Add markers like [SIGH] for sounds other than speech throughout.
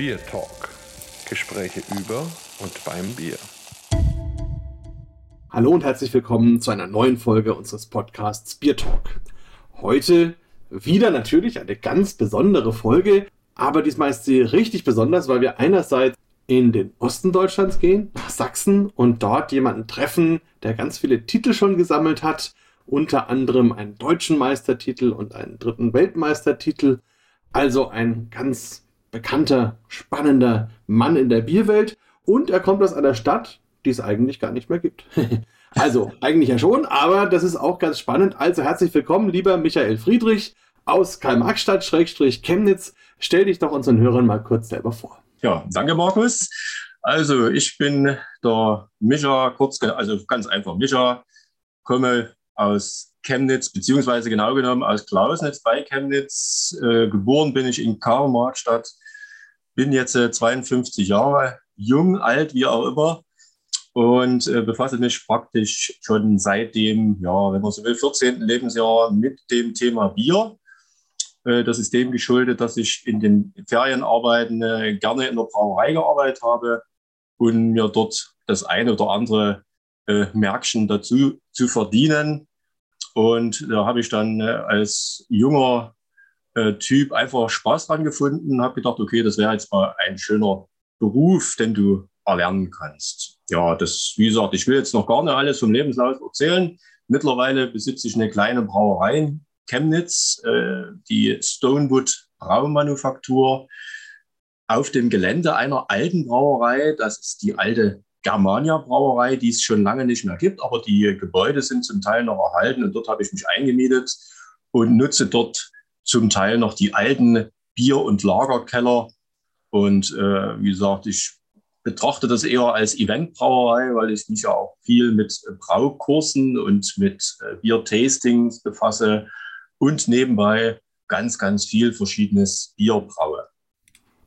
Bier Talk. Gespräche über und beim Bier. Hallo und herzlich willkommen zu einer neuen Folge unseres Podcasts Bier Talk. Heute wieder natürlich eine ganz besondere Folge, aber diesmal ist sie richtig besonders, weil wir einerseits in den Osten Deutschlands gehen, nach Sachsen und dort jemanden treffen, der ganz viele Titel schon gesammelt hat, unter anderem einen deutschen Meistertitel und einen dritten Weltmeistertitel. Also ein ganz bekannter, spannender Mann in der Bierwelt und er kommt aus einer Stadt, die es eigentlich gar nicht mehr gibt. [LAUGHS] also eigentlich ja schon, aber das ist auch ganz spannend. Also herzlich willkommen, lieber Michael Friedrich aus Karl-Marx-Stadt, Schrägstrich Chemnitz. Stell dich doch unseren Hörern mal kurz selber vor. Ja, danke Markus. Also ich bin der Micha, kurz, also ganz einfach Micha, komme aus Chemnitz, beziehungsweise genau genommen aus Klausnitz bei Chemnitz. Äh, geboren bin ich in Karl-Marx-Stadt, bin jetzt äh, 52 Jahre, jung, alt, wie auch immer und äh, befasse mich praktisch schon seit dem, ja, wenn man so will, 14. Lebensjahr mit dem Thema Bier. Äh, das ist dem geschuldet, dass ich in den Ferienarbeiten äh, gerne in der Brauerei gearbeitet habe und mir dort das eine oder andere äh, Märkchen dazu zu verdienen. Und da habe ich dann als junger Typ einfach Spaß dran gefunden, habe gedacht, okay, das wäre jetzt mal ein schöner Beruf, den du erlernen kannst. Ja, das, wie gesagt, ich will jetzt noch gar nicht alles vom Lebenslauf erzählen. Mittlerweile besitze ich eine kleine Brauerei Chemnitz, äh, die Stonewood Braumanufaktur, auf dem Gelände einer alten Brauerei. Das ist die alte Germania Brauerei, die es schon lange nicht mehr gibt, aber die Gebäude sind zum Teil noch erhalten und dort habe ich mich eingemietet und nutze dort zum Teil noch die alten Bier- und Lagerkeller. Und äh, wie gesagt, ich betrachte das eher als Eventbrauerei, weil ich mich ja auch viel mit Braukursen und mit äh, Bier-Tastings befasse und nebenbei ganz, ganz viel verschiedenes Bier braue.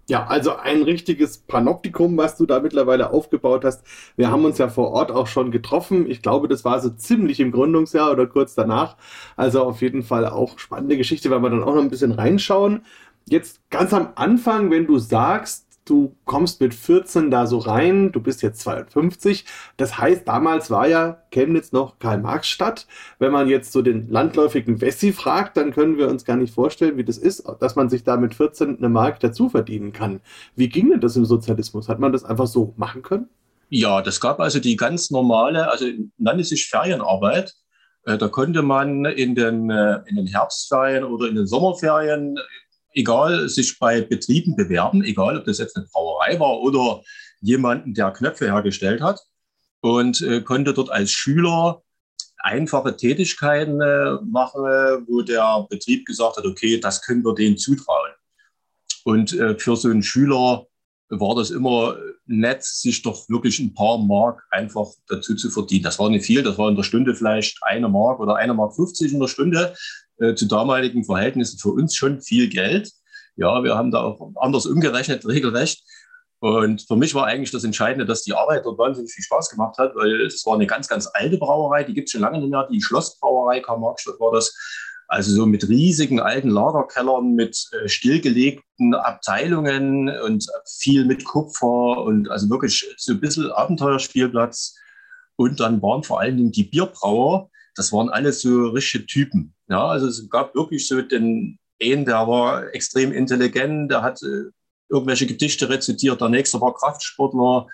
Ja, also ein richtiges Panoptikum, was du da mittlerweile aufgebaut hast. Wir haben uns ja vor Ort auch schon getroffen. Ich glaube, das war so ziemlich im Gründungsjahr oder kurz danach. Also auf jeden Fall auch spannende Geschichte, weil wir dann auch noch ein bisschen reinschauen. Jetzt ganz am Anfang, wenn du sagst, du kommst mit 14 da so rein, du bist jetzt 52. Das heißt, damals war ja Chemnitz noch Karl-Marx-Stadt. Wenn man jetzt so den landläufigen Wessi fragt, dann können wir uns gar nicht vorstellen, wie das ist, dass man sich da mit 14 eine Mark dazu verdienen kann. Wie ging denn das im Sozialismus? Hat man das einfach so machen können? Ja, das gab also die ganz normale, also nannte sich Ferienarbeit. Äh, da konnte man in den, äh, in den Herbstferien oder in den Sommerferien egal, sich bei Betrieben bewerben, egal ob das jetzt eine Brauerei war oder jemanden, der Knöpfe hergestellt hat und äh, konnte dort als Schüler einfache Tätigkeiten äh, machen, wo der Betrieb gesagt hat, okay, das können wir denen zutrauen. Und äh, für so einen Schüler war das immer nett, sich doch wirklich ein paar Mark einfach dazu zu verdienen. Das war nicht viel, das war in der Stunde vielleicht eine Mark oder eine Mark 50 in der Stunde äh, zu damaligen Verhältnissen für uns schon viel Geld. Ja, wir haben da auch anders umgerechnet, regelrecht. Und für mich war eigentlich das Entscheidende, dass die Arbeit dort wahnsinnig viel Spaß gemacht hat, weil es war eine ganz, ganz alte Brauerei, die gibt es schon lange nicht mehr. Die Schlossbrauerei Karl-Marx-Stadt war das. Also so mit riesigen alten Lagerkellern, mit äh, stillgelegten Abteilungen und viel mit Kupfer und also wirklich so ein bisschen Abenteuerspielplatz. Und dann waren vor allen Dingen die Bierbrauer, das waren alles so richtige Typen. Ja, also es gab wirklich so den einen, der war extrem intelligent, der hat äh, irgendwelche Gedichte rezitiert, der nächste war Kraftsportler.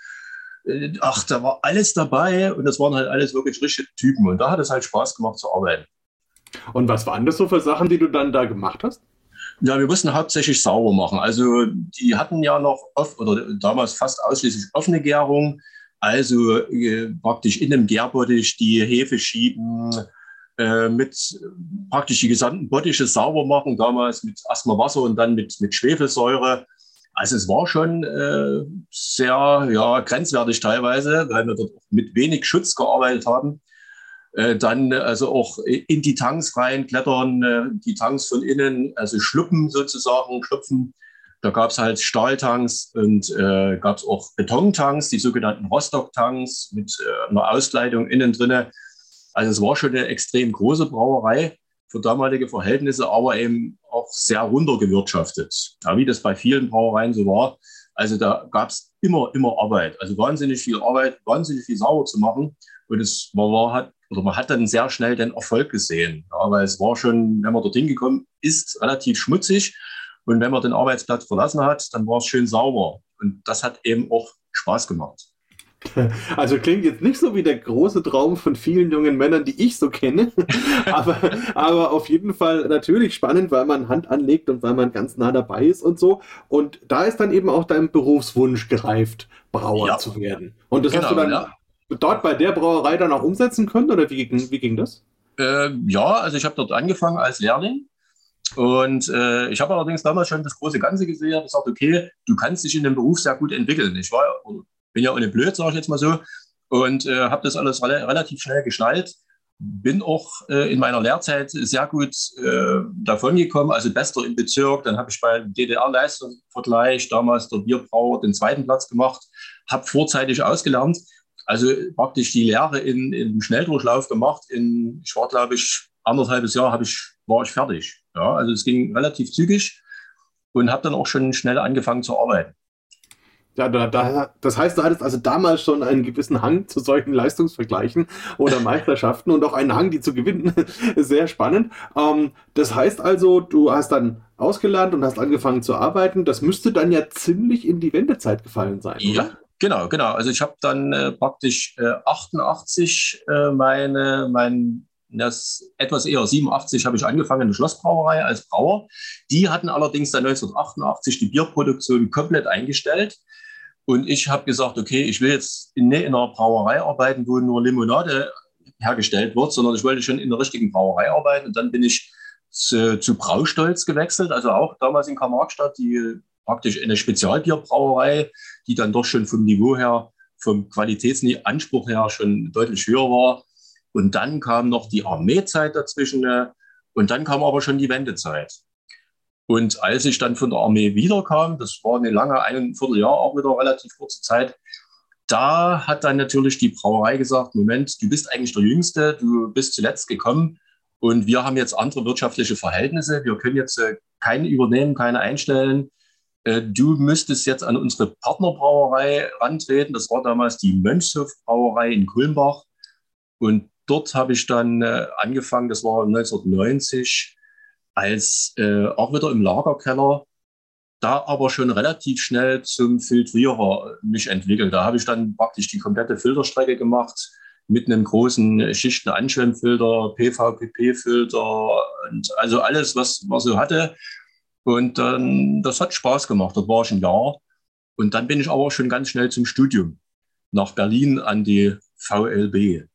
Äh, ach, da war alles dabei und das waren halt alles wirklich richtige Typen. Und da hat es halt Spaß gemacht zu arbeiten. Und was waren das so für Sachen, die du dann da gemacht hast? Ja, wir mussten hauptsächlich sauber machen. Also die hatten ja noch oft oder damals fast ausschließlich offene Gärung. Also äh, praktisch in einem Gärbottich die Hefe schieben, äh, mit praktisch die gesamten Bottiche sauber machen, damals mit erstmal Wasser und dann mit, mit Schwefelsäure. Also es war schon äh, sehr ja, grenzwertig teilweise, weil wir dort mit wenig Schutz gearbeitet haben. Äh, dann also auch in die Tanks reinklettern, äh, die Tanks von innen, also schluppen sozusagen, schlupfen da gab es halt Stahltanks und äh, gab es auch Betontanks, die sogenannten Rostock-Tanks mit äh, einer Auskleidung innen drinne. Also es war schon eine extrem große Brauerei für damalige Verhältnisse, aber eben auch sehr runtergewirtschaftet. Ja, wie das bei vielen Brauereien so war. Also da gab es immer, immer Arbeit. Also wahnsinnig viel Arbeit, wahnsinnig viel sauber zu machen. Und es war, war hat, oder man hat dann sehr schnell den Erfolg gesehen. Ja, weil es war schon, wenn man dorthin gekommen ist, relativ schmutzig. Und wenn man den Arbeitsplatz verlassen hat, dann war es schön sauber. Und das hat eben auch Spaß gemacht. [LAUGHS] Also klingt jetzt nicht so wie der große Traum von vielen jungen Männern, die ich so kenne, [LAUGHS] aber, aber auf jeden Fall natürlich spannend, weil man Hand anlegt und weil man ganz nah dabei ist und so. Und da ist dann eben auch dein Berufswunsch gereift, Brauer ja. zu werden. Und das genau, hast du dann ja. dort bei der Brauerei dann auch umsetzen können oder wie, wie ging das? Äh, ja, also ich habe dort angefangen als Lehrling. Und äh, ich habe allerdings damals schon das große Ganze gesehen und gesagt, okay, du kannst dich in dem Beruf sehr gut entwickeln. Ich war bin ja ohne blöd, sage ich jetzt mal so, und äh, habe das alles re relativ schnell geschnallt. Bin auch äh, in meiner Lehrzeit sehr gut äh, davon gekommen, also bester im Bezirk. Dann habe ich beim DDR-Leistungsvergleich damals der Bierbrauer den zweiten Platz gemacht, habe vorzeitig ausgelernt. Also praktisch die Lehre in, im Schnelldurchlauf gemacht. In, ich war, glaube ich, anderthalbes Jahr ich, war ich fertig. Ja, also es ging relativ zügig und habe dann auch schon schnell angefangen zu arbeiten. Ja, da, da, das heißt, du hattest also damals schon einen gewissen Hang zu solchen Leistungsvergleichen oder [LAUGHS] Meisterschaften und auch einen Hang, die zu gewinnen. [LAUGHS] Sehr spannend. Ähm, das heißt also, du hast dann ausgelernt und hast angefangen zu arbeiten. Das müsste dann ja ziemlich in die Wendezeit gefallen sein. Ja, oder? genau, genau. Also ich habe dann äh, praktisch äh, 88 äh, meine, mein das etwas eher 87 habe ich angefangen in der Schlossbrauerei als Brauer. Die hatten allerdings dann 1988 die Bierproduktion komplett eingestellt. Und ich habe gesagt, okay, ich will jetzt nicht in einer Brauerei arbeiten, wo nur Limonade hergestellt wird, sondern ich wollte schon in der richtigen Brauerei arbeiten. Und dann bin ich zu, zu Braustolz gewechselt, also auch damals in Karl-Marx-Stadt, die praktisch eine Spezialbierbrauerei, die dann doch schon vom Niveau her, vom Qualitätsanspruch her schon deutlich höher war. Und dann kam noch die Armeezeit dazwischen und dann kam aber schon die Wendezeit. Und als ich dann von der Armee wiederkam, das war eine lange, ein Vierteljahr, auch wieder relativ kurze Zeit, da hat dann natürlich die Brauerei gesagt, Moment, du bist eigentlich der Jüngste, du bist zuletzt gekommen und wir haben jetzt andere wirtschaftliche Verhältnisse, wir können jetzt äh, keine übernehmen, keine einstellen. Äh, du müsstest jetzt an unsere Partnerbrauerei rantreten. Das war damals die Mönchshof Brauerei in Kulmbach. Und dort habe ich dann äh, angefangen, das war 1990, als äh, auch wieder im Lagerkeller, da aber schon relativ schnell zum Filtrierer mich entwickelt. Da habe ich dann praktisch die komplette Filterstrecke gemacht mit einem großen Schichten-Anschwemmfilter, PVPP-Filter und also alles, was man so hatte. Und dann, das hat Spaß gemacht. Dort war ich ein Jahr. Und dann bin ich aber schon ganz schnell zum Studium nach Berlin an die VLB.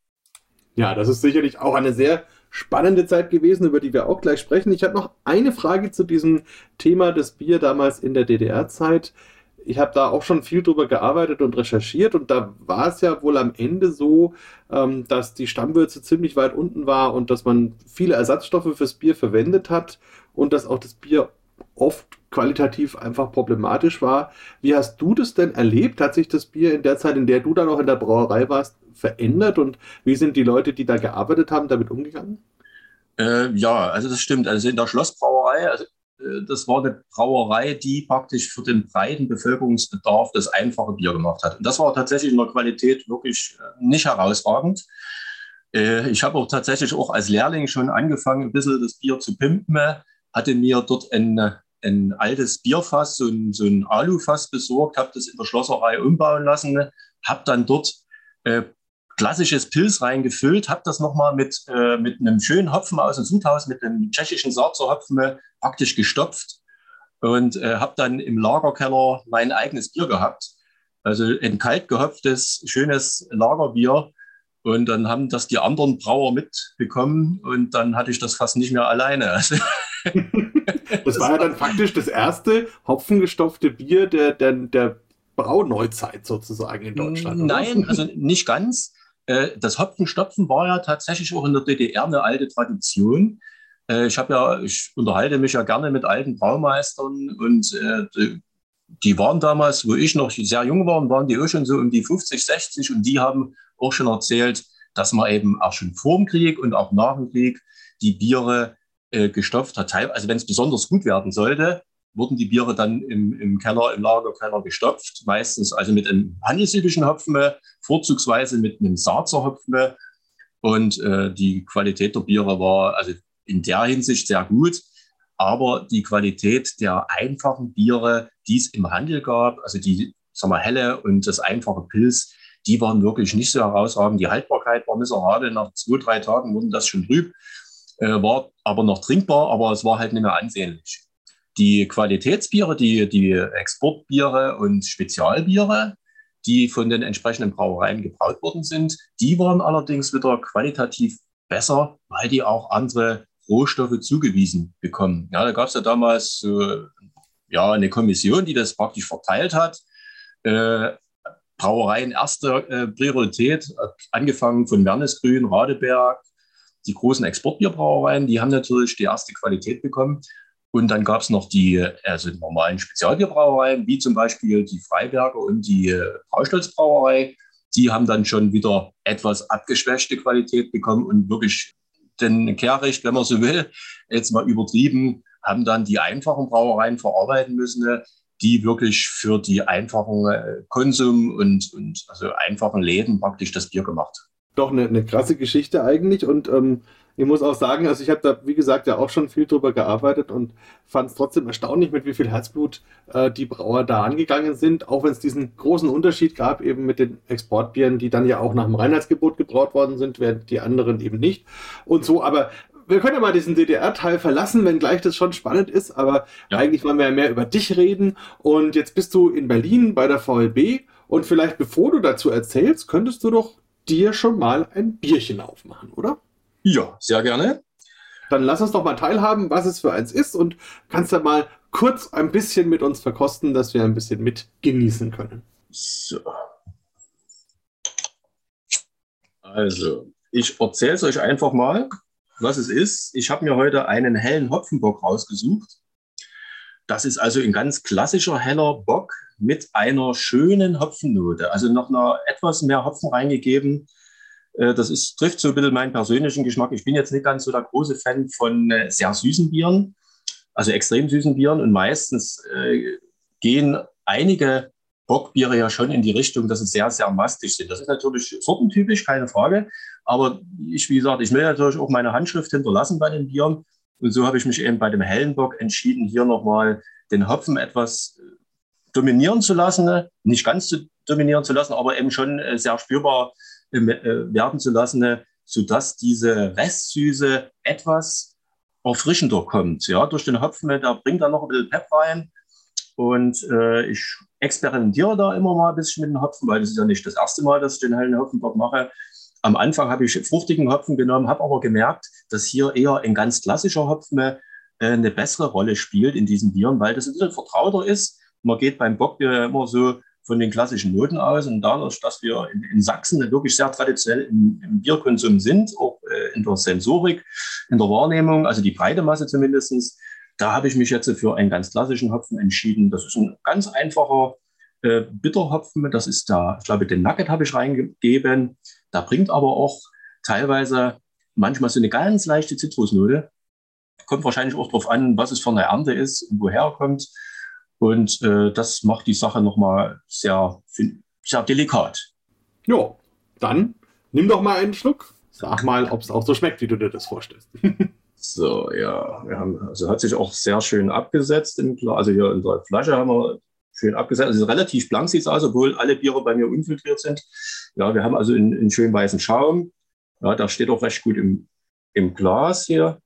Ja, das ist sicherlich auch eine sehr spannende Zeit gewesen, über die wir auch gleich sprechen. Ich habe noch eine Frage zu diesem Thema des Bier damals in der DDR-Zeit. Ich habe da auch schon viel drüber gearbeitet und recherchiert und da war es ja wohl am Ende so, ähm, dass die Stammwürze ziemlich weit unten war und dass man viele Ersatzstoffe fürs Bier verwendet hat und dass auch das Bier oft qualitativ einfach problematisch war. Wie hast du das denn erlebt? Hat sich das Bier in der Zeit, in der du dann auch in der Brauerei warst, verändert und wie sind die Leute, die da gearbeitet haben, damit umgegangen? Äh, ja, also das stimmt. Also in der Schlossbrauerei, also, äh, das war eine Brauerei, die praktisch für den breiten Bevölkerungsbedarf das einfache Bier gemacht hat. Und das war tatsächlich in der Qualität wirklich äh, nicht herausragend. Äh, ich habe auch tatsächlich auch als Lehrling schon angefangen, ein bisschen das Bier zu pimpen. Hatte mir dort ein, ein altes Bierfass, so ein, so ein Alufass besorgt, habe das in der Schlosserei umbauen lassen, habe dann dort äh, klassisches Pilz reingefüllt, habe das nochmal mit, äh, mit einem schönen Hopfen aus dem Sudhaus, mit einem tschechischen Sarzerhopfen äh, praktisch gestopft und äh, habe dann im Lagerkeller mein eigenes Bier gehabt. Also ein kalt gehopftes, schönes Lagerbier. Und dann haben das die anderen Brauer mitbekommen und dann hatte ich das fast nicht mehr alleine. [LAUGHS] das war ja dann faktisch das erste hopfengestopfte Bier der, der, der Brauneuzeit sozusagen in Deutschland. Nein, oder? also nicht ganz. Äh, das Hopfenstopfen war ja tatsächlich auch in der DDR eine alte Tradition. Äh, ich habe ja, ich unterhalte mich ja gerne mit alten Braumeistern und äh, die waren damals, wo ich noch sehr jung war, waren die auch schon so um die 50, 60 und die haben auch schon erzählt, dass man eben auch schon vor dem Krieg und auch nach dem Krieg die Biere gestopft hat. Also wenn es besonders gut werden sollte, wurden die Biere dann im, im Keller, im Lagerkeller gestopft, meistens also mit einem handelsüblichen Hopfen, vorzugsweise mit einem Saazer Hopfen. Und äh, die Qualität der Biere war also in der Hinsicht sehr gut. Aber die Qualität der einfachen Biere, die es im Handel gab, also die sagen wir, helle und das einfache Pilz, die waren wirklich nicht so herausragend. Die Haltbarkeit war miserabel. Nach zwei, drei Tagen wurden das schon trüb, äh, war aber noch trinkbar, aber es war halt nicht mehr ansehnlich. Die Qualitätsbiere, die, die Exportbiere und Spezialbiere, die von den entsprechenden Brauereien gebraut worden sind, die waren allerdings wieder qualitativ besser, weil die auch andere Rohstoffe zugewiesen bekommen. Ja, da gab es ja damals so, ja, eine Kommission, die das praktisch verteilt hat. Äh, Brauereien erster äh, Priorität, angefangen von Wernesgrün, Radeberg, die großen Exportbierbrauereien, die haben natürlich die erste Qualität bekommen. Und dann gab es noch die also normalen Spezialbierbrauereien, wie zum Beispiel die Freiberger und die äh, Braustolzbrauerei. Die haben dann schon wieder etwas abgeschwächte Qualität bekommen und wirklich den Kehricht, wenn man so will, jetzt mal übertrieben, haben dann die einfachen Brauereien verarbeiten müssen, die wirklich für die einfachen äh, Konsum und, und also einfachen Läden praktisch das Bier gemacht. Doch eine, eine krasse Geschichte eigentlich und ähm, ich muss auch sagen, also ich habe da, wie gesagt, ja auch schon viel drüber gearbeitet und fand es trotzdem erstaunlich, mit wie viel Herzblut äh, die Brauer da angegangen sind, auch wenn es diesen großen Unterschied gab, eben mit den Exportbieren, die dann ja auch nach dem Reinheitsgebot gebraut worden sind, während die anderen eben nicht. Und so, aber wir können ja mal diesen DDR-Teil verlassen, wenngleich das schon spannend ist, aber ja. eigentlich wollen wir ja mehr über dich reden. Und jetzt bist du in Berlin bei der VLB und vielleicht bevor du dazu erzählst, könntest du doch dir schon mal ein Bierchen aufmachen, oder? Ja, sehr gerne. Dann lass uns doch mal teilhaben, was es für eins ist und kannst ja mal kurz ein bisschen mit uns verkosten, dass wir ein bisschen mit genießen können. So. Also, ich erzähle es euch einfach mal was es ist. Ich habe mir heute einen hellen Hopfenbock rausgesucht. Das ist also ein ganz klassischer heller Bock mit einer schönen Hopfennote. Also noch einer etwas mehr Hopfen reingegeben. Äh, das ist, trifft so ein bisschen meinen persönlichen Geschmack. Ich bin jetzt nicht ganz so der große Fan von äh, sehr süßen Bieren, also extrem süßen Bieren. Und meistens äh, gehen einige Bockbiere ja schon in die Richtung, dass sie sehr, sehr mastig sind. Das ist natürlich sortentypisch, keine Frage. Aber ich, wie gesagt, ich will natürlich auch meine Handschrift hinterlassen bei den Bieren. Und so habe ich mich eben bei dem hellen Bock entschieden, hier nochmal den Hopfen etwas äh, dominieren zu lassen. Nicht ganz zu dominieren zu lassen, aber eben schon äh, sehr spürbar äh, werden zu lassen, sodass diese Restsüße etwas erfrischender kommt. Ja, durch den Hopfen, der bringt dann noch ein bisschen Pep rein. Und äh, ich experimentiere da immer mal ein bisschen mit dem Hopfen, weil das ist ja nicht das erste Mal, dass ich den hellen Hopfenbock mache. Am Anfang habe ich fruchtigen Hopfen genommen, habe aber gemerkt, dass hier eher ein ganz klassischer Hopfen äh, eine bessere Rolle spielt in diesen Bieren, weil das ein bisschen vertrauter ist. Man geht beim Bockbier immer so von den klassischen Noten aus und dadurch, dass wir in, in Sachsen wirklich sehr traditionell im, im Bierkonsum sind, auch äh, in der Sensorik, in der Wahrnehmung, also die breite Masse zumindest, da habe ich mich jetzt für einen ganz klassischen Hopfen entschieden. Das ist ein ganz einfacher äh, Bitterhopfen. Das ist da, ich glaube, den Nugget habe ich reingegeben. Da bringt aber auch teilweise manchmal so eine ganz leichte Zitrusnote. Kommt wahrscheinlich auch darauf an, was es für eine Ernte ist und woher er kommt. Und äh, das macht die Sache nochmal sehr, sehr delikat. Jo, dann nimm doch mal einen Schluck. Sag mal, ob es auch so schmeckt, wie du dir das vorstellst. [LAUGHS] So, ja, wir haben, also hat sich auch sehr schön abgesetzt. In, also hier in der Flasche haben wir schön abgesetzt. Also relativ blank sieht es aus, obwohl alle Biere bei mir unfiltriert sind. Ja, wir haben also einen, einen schönen weißen Schaum. Ja, da steht auch recht gut im, im Glas hier.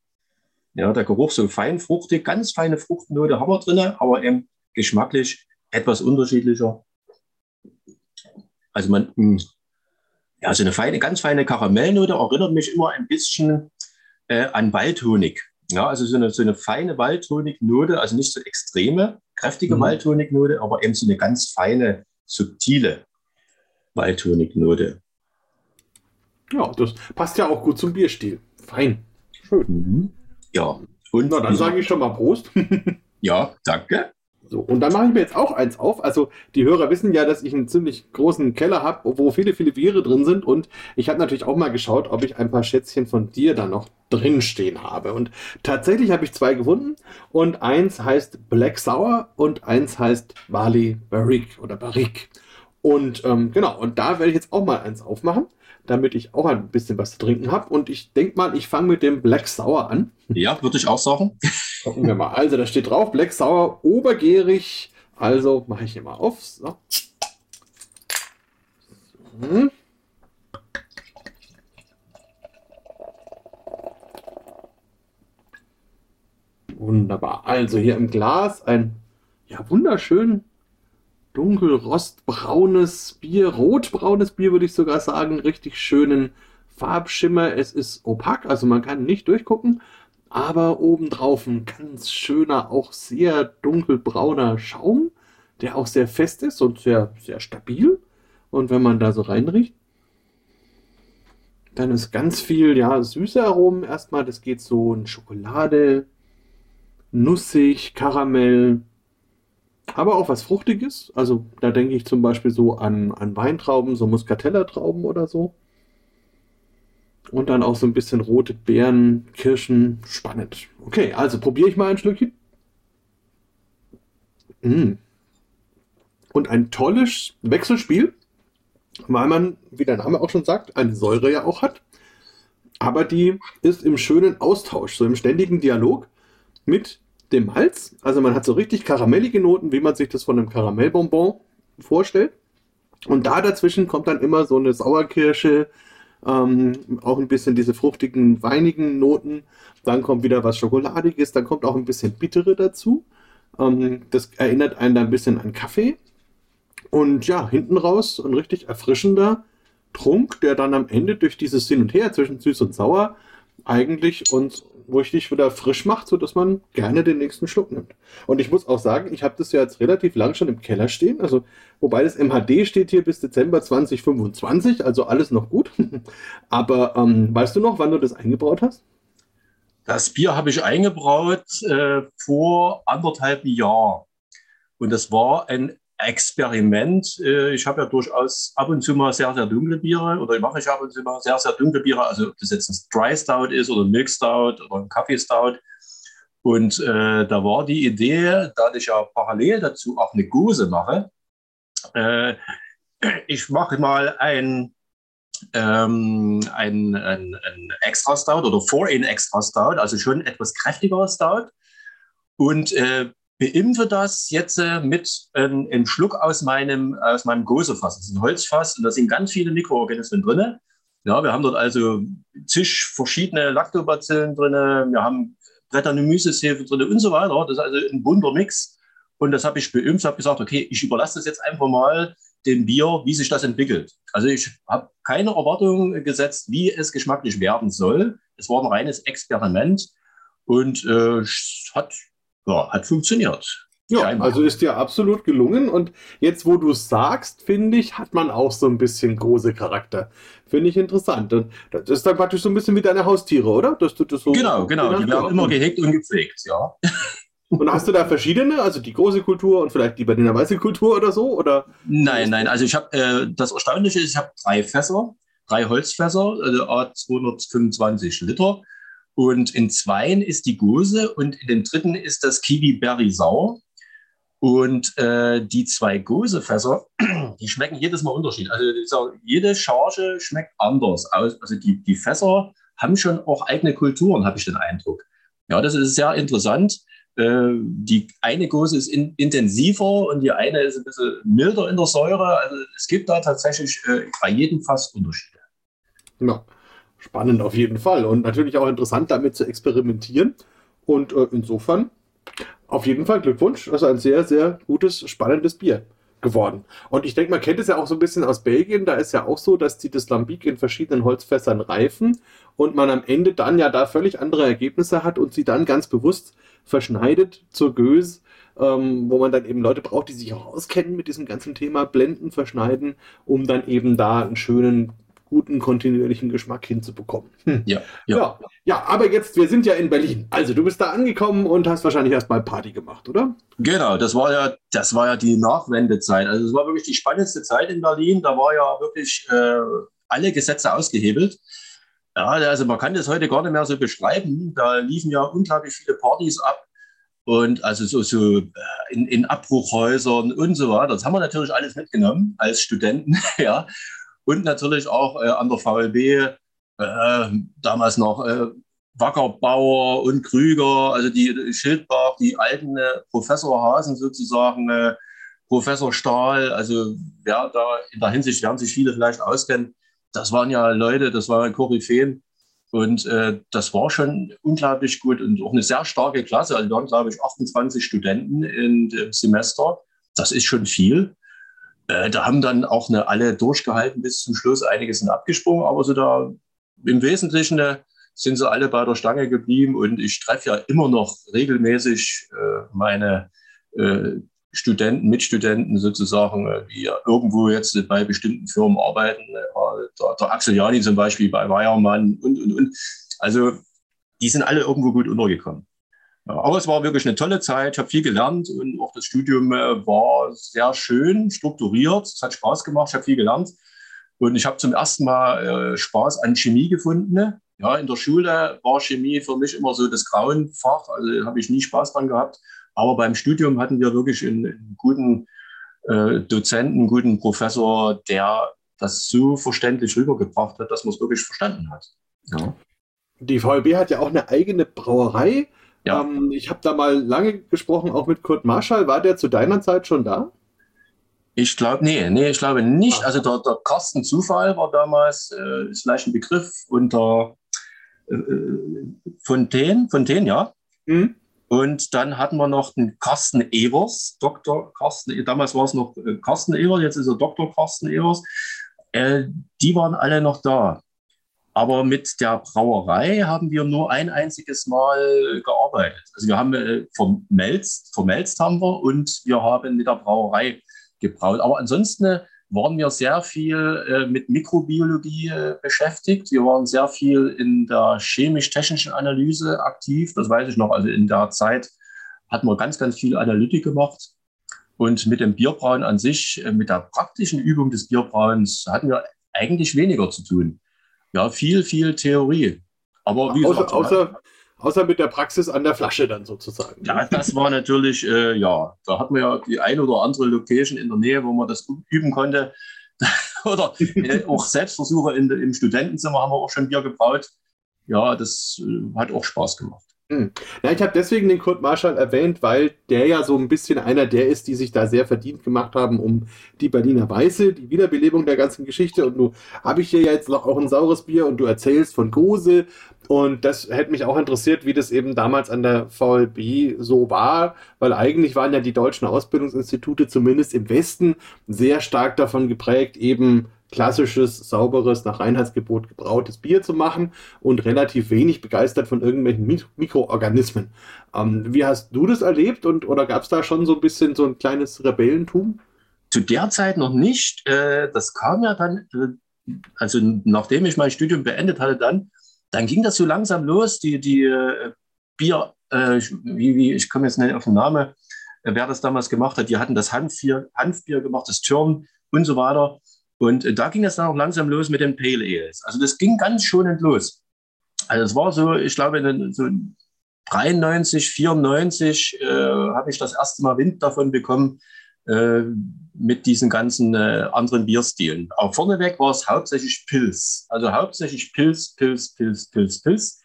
Ja, der Geruch so fein fruchtig, ganz feine Fruchtnote haben wir drin, aber eben geschmacklich etwas unterschiedlicher. Also man, hm, ja, so eine feine, ganz feine Karamellnote erinnert mich immer ein bisschen äh, an Waldhonig. Ja, also so eine, so eine feine Waldhonignote, also nicht so extreme, kräftige mhm. Waldhonignote, aber eben so eine ganz feine, subtile Waldhonignote. Ja, das passt ja auch gut zum Bierstil. Fein. Schön. Mhm. Ja. Und Na, dann sage ich schon mal Prost. [LAUGHS] ja, danke. So, und dann mache ich mir jetzt auch eins auf. Also die Hörer wissen ja, dass ich einen ziemlich großen Keller habe, wo viele, viele Biere drin sind. Und ich habe natürlich auch mal geschaut, ob ich ein paar Schätzchen von dir da noch drin stehen habe. Und tatsächlich habe ich zwei gefunden. Und eins heißt Black Sour und eins heißt Bali Barrique oder Barrique. Und ähm, genau, und da werde ich jetzt auch mal eins aufmachen, damit ich auch ein bisschen was zu trinken habe. Und ich denke mal, ich fange mit dem Black Sour an. Ja, würde ich auch sagen. Gucken wir mal. Also, da steht drauf, Black Sour, obergärig. Also, mache ich hier mal auf. So. Hm. Wunderbar. Also hier im Glas ein ja wunderschön dunkelrostbraunes Bier, rotbraunes Bier würde ich sogar sagen, richtig schönen Farbschimmer. Es ist opak, also man kann nicht durchgucken, aber obendrauf ein ganz schöner, auch sehr dunkelbrauner Schaum, der auch sehr fest ist und sehr, sehr stabil. Und wenn man da so reinriecht, dann ist ganz viel, ja, süße Aromen erstmal. Das geht so in Schokolade, nussig, Karamell, aber auch was Fruchtiges. Also da denke ich zum Beispiel so an, an Weintrauben, so Muscatella-Trauben oder so. Und dann auch so ein bisschen rote Beeren, Kirschen. Spannend. Okay, also probiere ich mal ein Schlückchen. Mm. Und ein tolles Wechselspiel, weil man, wie der Name auch schon sagt, eine Säure ja auch hat. Aber die ist im schönen Austausch, so im ständigen Dialog mit dem Malz. Also man hat so richtig karamellige Noten, wie man sich das von einem Karamellbonbon vorstellt. Und da dazwischen kommt dann immer so eine Sauerkirsche, ähm, auch ein bisschen diese fruchtigen, weinigen Noten. Dann kommt wieder was Schokoladiges, dann kommt auch ein bisschen Bittere dazu. Ähm, das erinnert einen dann ein bisschen an Kaffee. Und ja, hinten raus ein richtig erfrischender Trunk, der dann am Ende durch dieses Hin und Her zwischen süß und sauer eigentlich uns richtig wieder frisch macht, sodass man gerne den nächsten Schluck nimmt. Und ich muss auch sagen, ich habe das ja jetzt relativ lang schon im Keller stehen. Also, wobei das MHD steht hier bis Dezember 2025, also alles noch gut. [LAUGHS] Aber ähm, weißt du noch, wann du das eingebraut hast? Das Bier habe ich eingebraut äh, vor anderthalb Jahren. Und das war ein Experiment. Äh, ich habe ja durchaus ab und zu mal sehr, sehr dunkle Biere oder mache ich ab und zu mal sehr, sehr dunkle Biere. Also ob das jetzt ein Dry Stout ist oder ein Milk Stout oder ein Kaffee Stout. Und äh, da war die Idee, da ich ja parallel dazu auch eine Gose mache, äh, ich mache mal ein, ähm, ein, ein, ein Extra Stout oder Four-in Extra Stout, also schon etwas kräftiger Stout. Und äh, beimpfe das jetzt äh, mit ähm, einem Schluck aus meinem, aus meinem Gosefass. Das ist ein Holzfass und da sind ganz viele Mikroorganismen drin. Ja, wir haben dort also zig verschiedene Lactobacillen drin, wir haben Brettanomyces-Hefe drin und so weiter. Das ist also ein bunter Mix. Und das habe ich beimpft, habe gesagt, okay, ich überlasse das jetzt einfach mal dem Bier, wie sich das entwickelt. Also ich habe keine Erwartungen gesetzt, wie es geschmacklich werden soll. Es war ein reines Experiment und äh, hat ja, hat funktioniert. Ja, Scheinbar. also ist dir absolut gelungen. Und jetzt, wo du es sagst, finde ich, hat man auch so ein bisschen große Charakter. Finde ich interessant. Und das ist dann praktisch so ein bisschen wie deine Haustiere, oder? Dass du das so genau, genau. Die werden immer gehegt und gepflegt, ja. Und hast du da verschiedene, also die große Kultur und vielleicht die Berliner Weiße Kultur oder so? Oder? Nein, nein. Also ich habe äh, das Erstaunliche ist, ich habe drei Fässer, drei Holzfässer, also A225 Liter. Und in zweien ist die Gose und in dem dritten ist das Kiwi Berry Sau. Und äh, die zwei Gosefässer, [CLEARS THROAT] die schmecken jedes Mal unterschiedlich. Also jede Charge schmeckt anders aus. Also die, die Fässer haben schon auch eigene Kulturen, habe ich den Eindruck. Ja, das ist sehr interessant. Äh, die eine Gose ist in, intensiver und die eine ist ein bisschen milder in der Säure. Also es gibt da tatsächlich äh, bei jedem Fass Unterschiede. Ja. Spannend auf jeden Fall und natürlich auch interessant, damit zu experimentieren. Und äh, insofern auf jeden Fall Glückwunsch. Also ein sehr, sehr gutes, spannendes Bier geworden. Und ich denke, man kennt es ja auch so ein bisschen aus Belgien. Da ist ja auch so, dass die das Lambic in verschiedenen Holzfässern reifen und man am Ende dann ja da völlig andere Ergebnisse hat und sie dann ganz bewusst verschneidet zur Göse, ähm, wo man dann eben Leute braucht, die sich auch auskennen mit diesem ganzen Thema Blenden, Verschneiden, um dann eben da einen schönen guten, kontinuierlichen Geschmack hinzubekommen. Hm. Ja, ja. ja. Ja, aber jetzt, wir sind ja in Berlin. Also du bist da angekommen und hast wahrscheinlich erstmal Party gemacht, oder? Genau, das war ja, das war ja die Nachwendezeit. Also es war wirklich die spannendste Zeit in Berlin. Da war ja wirklich äh, alle Gesetze ausgehebelt. Ja, also man kann das heute gar nicht mehr so beschreiben. Da liefen ja unglaublich viele Partys ab und also so, so äh, in, in Abbruchhäusern und so weiter. Das haben wir natürlich alles mitgenommen als Studenten, [LAUGHS] ja. Und natürlich auch äh, an der VLB, äh, damals noch äh, Wackerbauer und Krüger, also die Schildbach, die alten äh, Professor Hasen sozusagen, äh, Professor Stahl, also wer da in der Hinsicht werden sich viele vielleicht auskennen. Das waren ja Leute, das waren Koryphäen. Und äh, das war schon unglaublich gut und auch eine sehr starke Klasse. Also wir waren, glaube ich, 28 Studenten im Semester. Das ist schon viel. Äh, da haben dann auch eine, alle durchgehalten bis zum Schluss. Einige sind abgesprungen, aber so da im Wesentlichen äh, sind sie alle bei der Stange geblieben. Und ich treffe ja immer noch regelmäßig äh, meine äh, Studenten, Mitstudenten sozusagen, äh, die irgendwo jetzt bei bestimmten Firmen arbeiten. Äh, der, der Axel Jani zum Beispiel bei Weiermann und, und, und. Also die sind alle irgendwo gut untergekommen. Aber es war wirklich eine tolle Zeit. Ich habe viel gelernt und auch das Studium äh, war sehr schön strukturiert. Es hat Spaß gemacht. Ich habe viel gelernt. Und ich habe zum ersten Mal Spaß an Chemie gefunden. Ja, in der Schule war Chemie für mich immer so das Grauenfach. Also habe ich nie Spaß dran gehabt. Aber beim Studium hatten wir wirklich einen, einen guten äh, Dozenten, einen guten Professor, der das so verständlich rübergebracht hat, dass man es wirklich verstanden hat. Ja. Die VLB hat ja auch eine eigene Brauerei. Ja. Ähm, ich habe da mal lange gesprochen, auch mit Kurt Marschall. War der zu deiner Zeit schon da? Ich glaube, nee, nee, ich glaube nicht. Also der, der Carsten Zufall war damals, äh, ist vielleicht ein Begriff, unter äh, äh Fontaine, Fontaine, ja. Mhm. Und dann hatten wir noch den Carsten Evers, Dr. Carsten, damals war es noch äh, Carsten Evers, jetzt ist er Dr. Carsten Evers. Äh, die waren alle noch da. Aber mit der Brauerei haben wir nur ein einziges Mal gearbeitet. Also wir haben äh, vermelzt, vermelzt haben wir und wir haben mit der Brauerei gebraut. Aber ansonsten äh, waren wir sehr viel äh, mit Mikrobiologie beschäftigt. Wir waren sehr viel in der chemisch-technischen Analyse aktiv. Das weiß ich noch. Also in der Zeit hatten wir ganz, ganz viel Analytik gemacht. Und mit dem Bierbrauen an sich, mit der praktischen Übung des Bierbrauens, hatten wir eigentlich weniger zu tun. Ja, viel, viel Theorie. Aber wie außer, gesagt, außer, Außer mit der Praxis an der Flasche dann sozusagen. Ja, das war natürlich, äh, ja, da hatten wir ja die ein oder andere Location in der Nähe, wo man das üben konnte. [LAUGHS] oder äh, auch Selbstversuche in, im Studentenzimmer haben wir auch schon Bier gebraut. Ja, das äh, hat auch Spaß gemacht. Hm. Ja, ich habe deswegen den Kurt Marschall erwähnt, weil der ja so ein bisschen einer der ist, die sich da sehr verdient gemacht haben um die Berliner Weiße, die Wiederbelebung der ganzen Geschichte. Und du habe ich hier jetzt noch auch ein saures Bier und du erzählst von Gose. Und das hätte mich auch interessiert, wie das eben damals an der VLB so war, weil eigentlich waren ja die deutschen Ausbildungsinstitute zumindest im Westen sehr stark davon geprägt, eben klassisches, sauberes, nach Reinheitsgebot gebrautes Bier zu machen und relativ wenig begeistert von irgendwelchen Mik Mikroorganismen. Ähm, wie hast du das erlebt und oder gab es da schon so ein bisschen so ein kleines Rebellentum? Zu der Zeit noch nicht. Äh, das kam ja dann, äh, also nachdem ich mein Studium beendet hatte, dann, dann ging das so langsam los. Die, die äh, Bier, wie, wie, ich komme jetzt nicht auf den Namen, wer das damals gemacht hat, die hatten das Hanfbier, Hanfbier gemacht, das Türm und so weiter. Und äh, da ging es dann auch langsam los mit den Pale Ales. Also das ging ganz schonend los. Also es war so, ich glaube, so 93, 94 äh, habe ich das erste Mal Wind davon bekommen äh, mit diesen ganzen äh, anderen Bierstilen. Auch vorneweg war es hauptsächlich Pilz. Also hauptsächlich Pilz, Pilz, Pilz, Pilz, Pilz.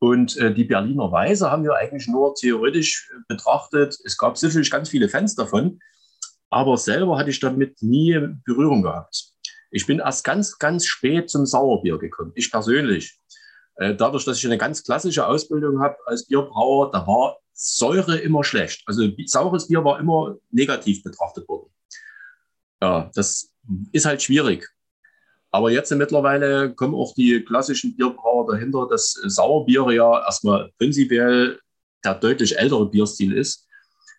Und äh, die Berliner Weise haben wir eigentlich nur theoretisch betrachtet. Es gab sicherlich ganz viele Fans davon, aber selber hatte ich damit nie Berührung gehabt. Ich bin erst ganz, ganz spät zum Sauerbier gekommen, ich persönlich. Äh, dadurch, dass ich eine ganz klassische Ausbildung habe als Bierbrauer, da war Säure immer schlecht. Also saures Bier war immer negativ betrachtet worden. Ja, das ist halt schwierig. Aber jetzt mittlerweile kommen auch die klassischen Bierbrauer dahinter, dass Sauerbier ja erstmal prinzipiell der deutlich ältere Bierstil ist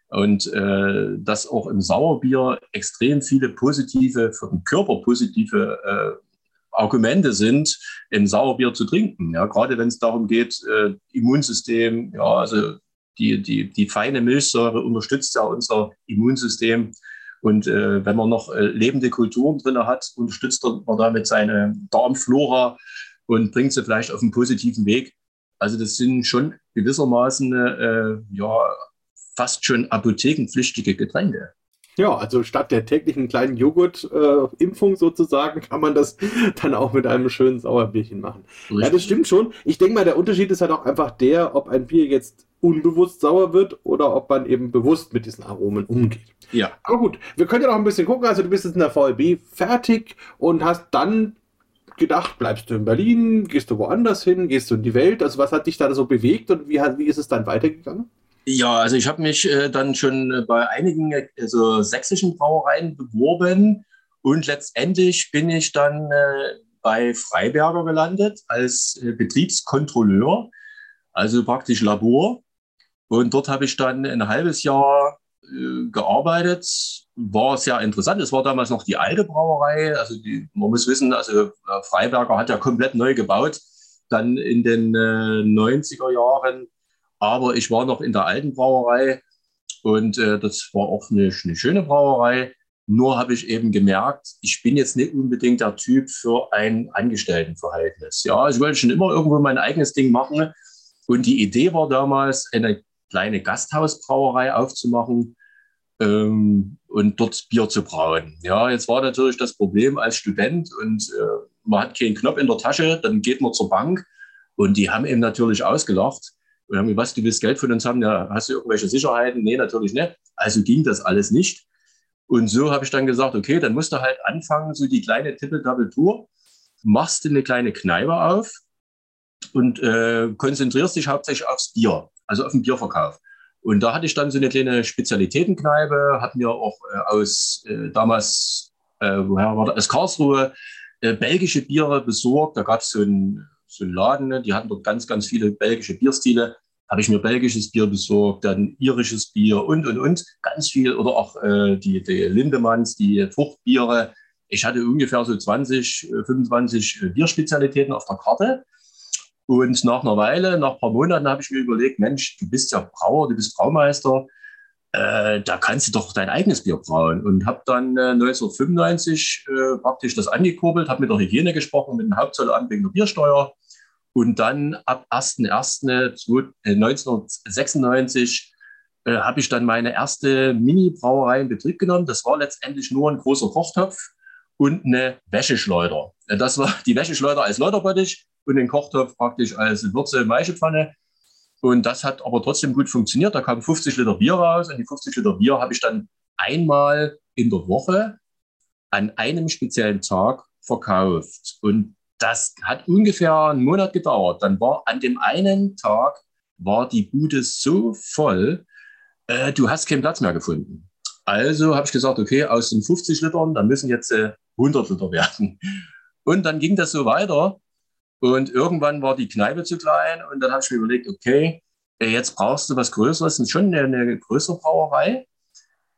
und äh, dass auch im Sauerbier extrem viele positive, für den Körper positive äh, Argumente sind, ein Sauerbier zu trinken. Ja, gerade wenn es darum geht, äh, Immunsystem, ja, also die, die, die feine Milchsäure unterstützt ja unser Immunsystem. Und äh, wenn man noch äh, lebende Kulturen drin hat, unterstützt man damit seine Darmflora und bringt sie vielleicht auf einen positiven Weg. Also das sind schon gewissermaßen äh, ja, fast schon apothekenpflichtige Getränke. Ja, also statt der täglichen kleinen Joghurt-Impfung äh, sozusagen kann man das [LAUGHS] dann auch mit einem schönen Sauerbierchen machen. Richtig. Ja, das stimmt schon. Ich denke mal, der Unterschied ist halt auch einfach der, ob ein Bier jetzt unbewusst sauer wird oder ob man eben bewusst mit diesen Aromen umgeht. Ja. Aber gut, wir können ja noch ein bisschen gucken. Also du bist jetzt in der VLB fertig und hast dann gedacht, bleibst du in Berlin, gehst du woanders hin, gehst du in die Welt? Also was hat dich da so bewegt und wie, wie ist es dann weitergegangen? Ja, also ich habe mich äh, dann schon bei einigen also sächsischen Brauereien beworben und letztendlich bin ich dann äh, bei Freiberger gelandet als äh, Betriebskontrolleur, also praktisch Labor. Und dort habe ich dann ein halbes Jahr äh, gearbeitet. War sehr interessant. Es war damals noch die alte Brauerei. Also die, man muss wissen, also äh, Freiberger hat ja komplett neu gebaut, dann in den äh, 90er Jahren aber ich war noch in der alten Brauerei und äh, das war auch eine, eine schöne Brauerei. Nur habe ich eben gemerkt, ich bin jetzt nicht unbedingt der Typ für ein Angestelltenverhältnis. Ja, ich wollte schon immer irgendwo mein eigenes Ding machen. Und die Idee war damals, eine kleine Gasthausbrauerei aufzumachen ähm, und dort Bier zu brauen. Ja, jetzt war natürlich das Problem als Student und äh, man hat keinen Knopf in der Tasche, dann geht man zur Bank und die haben eben natürlich ausgelacht. Und haben gesagt, was, du willst Geld von uns haben? Ja, hast du irgendwelche Sicherheiten? Nee, natürlich nicht. Also ging das alles nicht. Und so habe ich dann gesagt, okay, dann musst du halt anfangen, so die kleine Tippel-Double-Tour, machst du eine kleine Kneipe auf und äh, konzentrierst dich hauptsächlich aufs Bier, also auf den Bierverkauf. Und da hatte ich dann so eine kleine Spezialitätenkneipe, habe mir auch äh, aus äh, damals, äh, woher war das, aus Karlsruhe, äh, belgische Biere besorgt. Da gab es so ein so ein Laden, die hatten dort ganz, ganz viele belgische Bierstile. Habe ich mir belgisches Bier besorgt, dann irisches Bier und, und, und. Ganz viel. Oder auch äh, die, die Lindemanns, die Fruchtbiere. Ich hatte ungefähr so 20, 25 äh, äh, Bierspezialitäten auf der Karte. Und nach einer Weile, nach ein paar Monaten, habe ich mir überlegt, Mensch, du bist ja Brauer, du bist Braumeister, äh, da kannst du doch dein eigenes Bier brauen. Und habe dann äh, 1995 äh, praktisch das angekurbelt, habe mit der Hygiene gesprochen, mit dem Hauptzollamt wegen der Biersteuer und dann ab 1.1.1996 äh, äh habe ich dann meine erste Mini-Brauerei in Betrieb genommen. Das war letztendlich nur ein großer Kochtopf und eine Wäscheschleuder. Äh, das war die Wäscheschleuder als Läuterbottich und den Kochtopf praktisch als Würze-Maischepfanne. Und das hat aber trotzdem gut funktioniert. Da kamen 50 Liter Bier raus und die 50 Liter Bier habe ich dann einmal in der Woche an einem speziellen Tag verkauft. Und das hat ungefähr einen Monat gedauert. Dann war an dem einen Tag war die Bude so voll, äh, du hast keinen Platz mehr gefunden. Also habe ich gesagt, okay, aus den 50 Litern, dann müssen jetzt äh, 100 Liter werden. [LAUGHS] Und dann ging das so weiter. Und irgendwann war die Kneipe zu klein. Und dann habe ich mir überlegt, okay, äh, jetzt brauchst du was Größeres. Ist schon eine, eine größere Brauerei.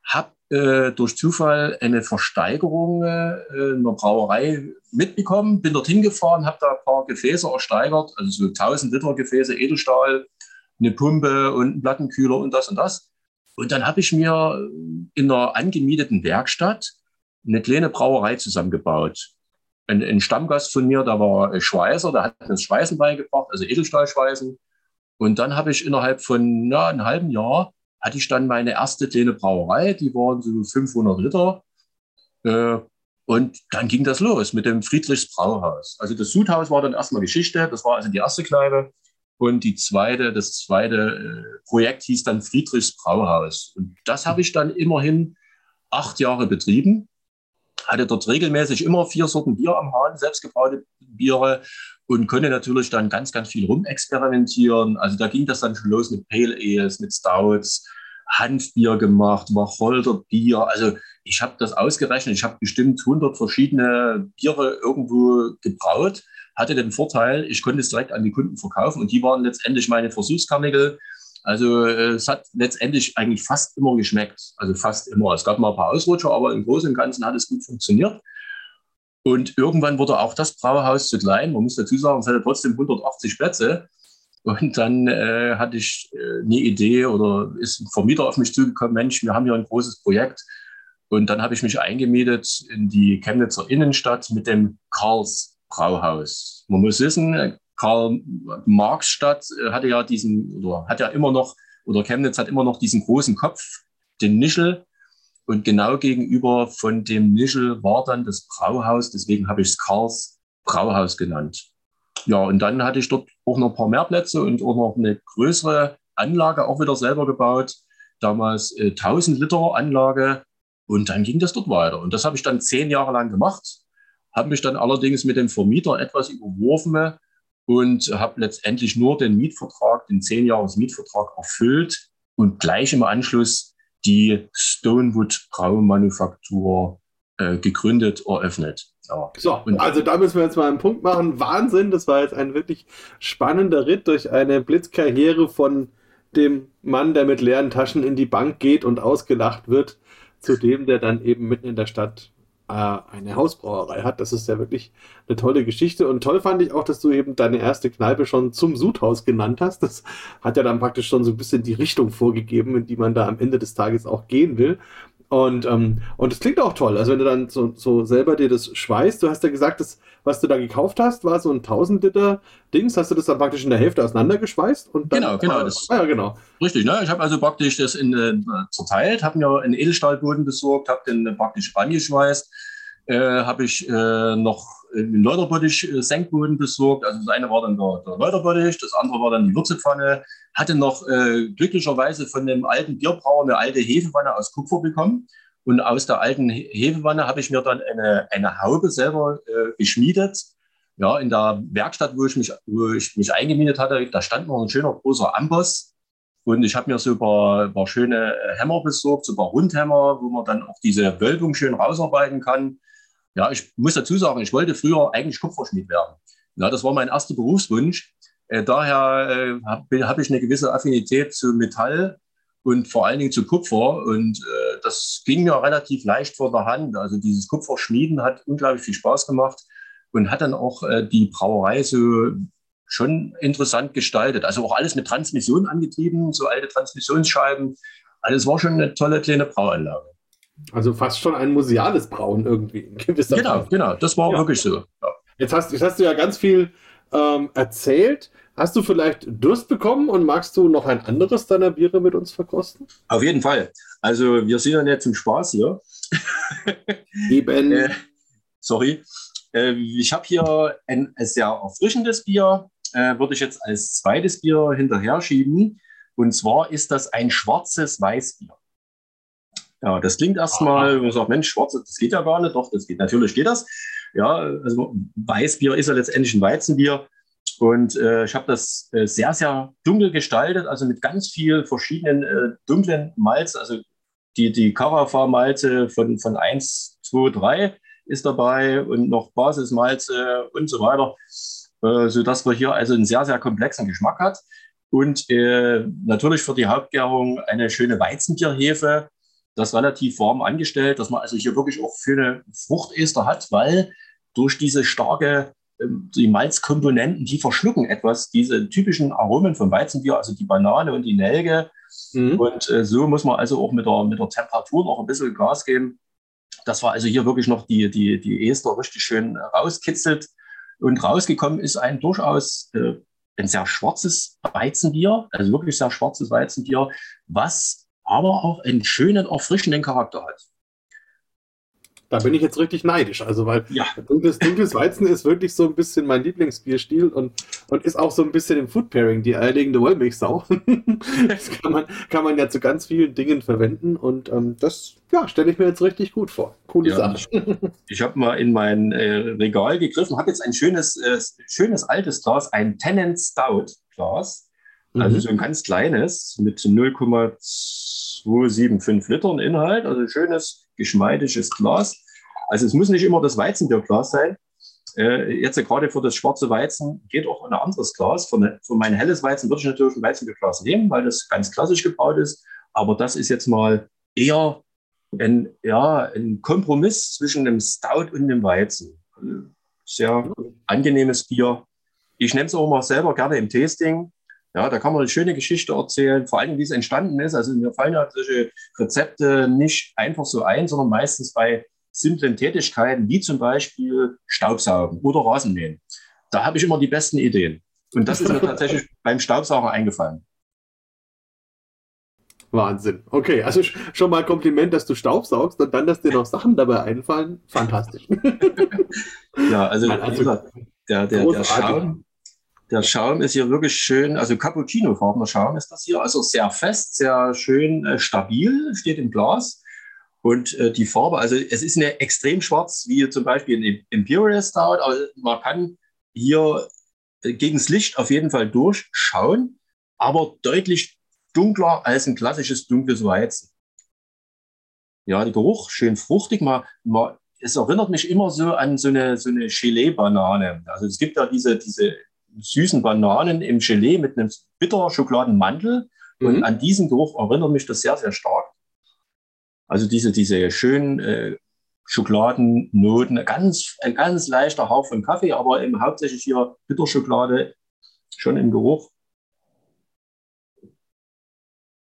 Habe äh, durch Zufall eine Versteigerung äh, in der Brauerei mitbekommen, bin dorthin gefahren, habe da ein paar Gefäße ersteigert, also so 1000 Liter Gefäße Edelstahl, eine Pumpe und einen Plattenkühler und das und das. Und dann habe ich mir in einer angemieteten Werkstatt eine kleine Brauerei zusammengebaut. Ein, ein Stammgast von mir, da war Schweißer, der hat mir das Schweißen beigebracht, also Edelstahlschweißen. Und dann habe ich innerhalb von na, einem halben Jahr hatte ich dann meine erste kleine Brauerei, die waren so 500 Liter. Äh, und dann ging das los mit dem Friedrichs Brauhaus. Also das Sudhaus war dann erstmal Geschichte, das war also die erste Kneipe. Und die zweite, das zweite äh, Projekt hieß dann Friedrichs Brauhaus. Und das habe ich dann immerhin acht Jahre betrieben. Hatte dort regelmäßig immer vier Sorten Bier am Hahn, selbstgebraute Biere und konnte natürlich dann ganz, ganz viel rumexperimentieren. Also da ging das dann schon los mit Pale Ales, mit Stouts, Hanfbier gemacht, Wacholderbier. Also ich habe das ausgerechnet. Ich habe bestimmt 100 verschiedene Biere irgendwo gebraut. Hatte den Vorteil, ich konnte es direkt an die Kunden verkaufen und die waren letztendlich meine Versuchskarnickel. Also äh, es hat letztendlich eigentlich fast immer geschmeckt. Also fast immer. Es gab mal ein paar Ausrutscher, aber im Großen und Ganzen hat es gut funktioniert. Und irgendwann wurde auch das Brauhaus zu klein. Man muss dazu sagen, es hatte trotzdem 180 Plätze. Und dann äh, hatte ich äh, eine Idee oder ist ein Vermieter auf mich zugekommen, Mensch, wir haben hier ein großes Projekt. Und dann habe ich mich eingemietet in die Chemnitzer Innenstadt mit dem Karls Brauhaus. Man muss wissen, Karl Marx Stadt äh, hatte ja diesen, oder hat ja immer noch, oder Chemnitz hat immer noch diesen großen Kopf, den Nischel. Und genau gegenüber von dem Nischel war dann das Brauhaus, deswegen habe ich es Karls Brauhaus genannt. Ja, und dann hatte ich dort auch noch ein paar mehr Plätze und auch noch eine größere Anlage auch wieder selber gebaut. Damals äh, 1000 Liter Anlage. Und dann ging das dort weiter. Und das habe ich dann zehn Jahre lang gemacht. Habe mich dann allerdings mit dem Vermieter etwas überworfen und habe letztendlich nur den Mietvertrag, den zehn Jahres Mietvertrag erfüllt und gleich im Anschluss die Stonewood Braumanufaktur äh, gegründet, eröffnet. Ja. So, und also da müssen wir jetzt mal einen Punkt machen. Wahnsinn, das war jetzt ein wirklich spannender Ritt durch eine Blitzkarriere von dem Mann, der mit leeren Taschen in die Bank geht und ausgelacht wird, zu dem, der dann eben mitten in der Stadt eine Hausbrauerei hat. Das ist ja wirklich eine tolle Geschichte. Und toll fand ich auch, dass du eben deine erste Kneipe schon zum Sudhaus genannt hast. Das hat ja dann praktisch schon so ein bisschen die Richtung vorgegeben, in die man da am Ende des Tages auch gehen will. Und, ähm, und es klingt auch toll. Also wenn du dann so, so selber dir das schweißt, du hast ja gesagt, das, was du da gekauft hast, war so ein 1000 Liter Dings. Hast du das dann praktisch in der Hälfte auseinandergeschweißt? Und dann, genau, genau. Das, ah, ja, genau. Richtig, ne? Ich habe also praktisch das in, äh, zerteilt, habe mir einen Edelstahlboden besorgt, habe den praktisch angeschweißt, äh, habe ich äh, noch einen Läuterbottich äh, Senkboden besorgt. Also das eine war dann der, der Läuterbottich, das andere war dann die Würzepfanne. Hatte noch äh, glücklicherweise von dem alten Bierbrauer eine alte Hefewanne aus Kupfer bekommen. Und aus der alten Hefewanne habe ich mir dann eine, eine Haube selber äh, geschmiedet. Ja, in der Werkstatt, wo ich, mich, wo ich mich eingemietet hatte, da stand noch ein schöner großer Amboss. Und ich habe mir so ein paar, ein paar schöne Hämmer besorgt, so ein paar Rundhämmer, wo man dann auch diese Wölbung schön rausarbeiten kann. Ja, ich muss dazu sagen, ich wollte früher eigentlich Kupferschmied werden. Ja, das war mein erster Berufswunsch. Äh, daher äh, habe hab ich eine gewisse Affinität zu Metall und vor allen Dingen zu Kupfer. Und äh, das ging mir relativ leicht vor der Hand. Also dieses Kupferschmieden hat unglaublich viel Spaß gemacht und hat dann auch äh, die Brauerei so schon interessant gestaltet. Also auch alles mit Transmission angetrieben, so alte Transmissionsscheiben. Alles war schon eine tolle kleine Brauanlage. Also fast schon ein museales Brauen irgendwie in gewisser Genau, Weise. genau, das war ja. wirklich so. Ja. Jetzt, hast, jetzt hast du ja ganz viel ähm, erzählt. Hast du vielleicht Durst bekommen und magst du noch ein anderes deiner Biere mit uns verkosten? Auf jeden Fall. Also wir sind ja nicht zum Spaß hier. [LAUGHS] Eben. äh, sorry. Äh, ich habe hier ein, ein, sehr erfrischendes Bier, äh, würde ich jetzt als zweites Bier hinterher schieben. Und zwar ist das ein schwarzes Weißbier. Ja, das klingt erstmal, man sagt, Mensch, schwarz, das geht ja gar nicht. Doch, das geht, natürlich geht das. Ja, also Weißbier ist ja letztendlich ein Weizenbier. Und äh, ich habe das äh, sehr, sehr dunkel gestaltet, also mit ganz viel verschiedenen äh, dunklen Malz. Also die, die Carafa-Malze von, von 1, 2, 3 ist dabei und noch Basismalze und so weiter, äh, sodass man hier also einen sehr, sehr komplexen Geschmack hat. Und äh, natürlich für die Hauptgärung eine schöne Weizenbierhefe das relativ warm angestellt, dass man also hier wirklich auch für eine Fruchtester hat, weil durch diese starke, ähm, die Malzkomponenten, die verschlucken etwas, diese typischen Aromen von Weizenbier, also die Banane und die Nelke. Mhm. Und äh, so muss man also auch mit der, mit der Temperatur noch ein bisschen Gas geben. Das war also hier wirklich noch die, die, die Ester richtig schön rauskitzelt. Und rausgekommen ist ein durchaus äh, ein sehr schwarzes Weizenbier, also wirklich sehr schwarzes Weizenbier, was aber auch einen schönen, erfrischenden Charakter hat. Da bin ich jetzt richtig neidisch. Also, weil ja. dunkles, dunkles Weizen ist wirklich so ein bisschen mein Lieblingsbierstil und, und ist auch so ein bisschen im Food Pairing die eierlegende Wollmilchsau. [LAUGHS] das kann man, kann man ja zu ganz vielen Dingen verwenden und ähm, das ja, stelle ich mir jetzt richtig gut vor. Coole ja, Sache. [LAUGHS] Ich, habe mal in mein äh, Regal gegriffen, habe jetzt ein schönes, äh, schönes altes Glas, ein Tennant Stout Glas. Also mhm. so ein ganz kleines mit 0,275 Litern Inhalt, also schönes, geschmeidiges Glas. Also es muss nicht immer das Weizenbierglas sein. Äh, jetzt gerade für das schwarze Weizen geht auch ein anderes Glas. Für, eine, für mein helles Weizen würde ich natürlich ein Weizenbierglas nehmen, weil das ganz klassisch gebaut ist. Aber das ist jetzt mal eher ein, ja, ein Kompromiss zwischen dem Stout und dem Weizen. Sehr angenehmes Bier. Ich nehme es auch mal selber gerne im Tasting. Ja, da kann man eine schöne Geschichte erzählen, vor allem wie es entstanden ist. Also mir fallen ja solche Rezepte nicht einfach so ein, sondern meistens bei simplen Tätigkeiten, wie zum Beispiel Staubsaugen oder Rasenmähen. Da habe ich immer die besten Ideen. Und das ist mir tatsächlich [LAUGHS] beim Staubsauger eingefallen. Wahnsinn. Okay, also schon mal Kompliment, dass du Staubsaugst und dann, dass dir noch Sachen dabei einfallen. Fantastisch. [LAUGHS] ja, also, also der, der, der, Schaum, der Schaum ist hier wirklich schön, also Cappuccino-farbener Schaum ist das hier, also sehr fest, sehr schön äh, stabil, steht im Glas. Und äh, die Farbe, also es ist eine extrem schwarz, wie zum Beispiel ein Imperial Stout, aber man kann hier äh, gegen das Licht auf jeden Fall durchschauen, aber deutlich dunkler als ein klassisches dunkles Weizen. Ja, der Geruch schön fruchtig. Man, man, es erinnert mich immer so an so eine, so eine Gelee-Banane. Also es gibt ja diese, diese süßen Bananen im Gelee mit einem bitter Schokoladenmantel. Mhm. Und an diesen Geruch erinnert mich das sehr, sehr stark. Also diese, diese schönen äh, Schokoladennoten, ganz, ein ganz leichter Hauch von Kaffee, aber eben hauptsächlich hier Bitterschokolade schon im Geruch.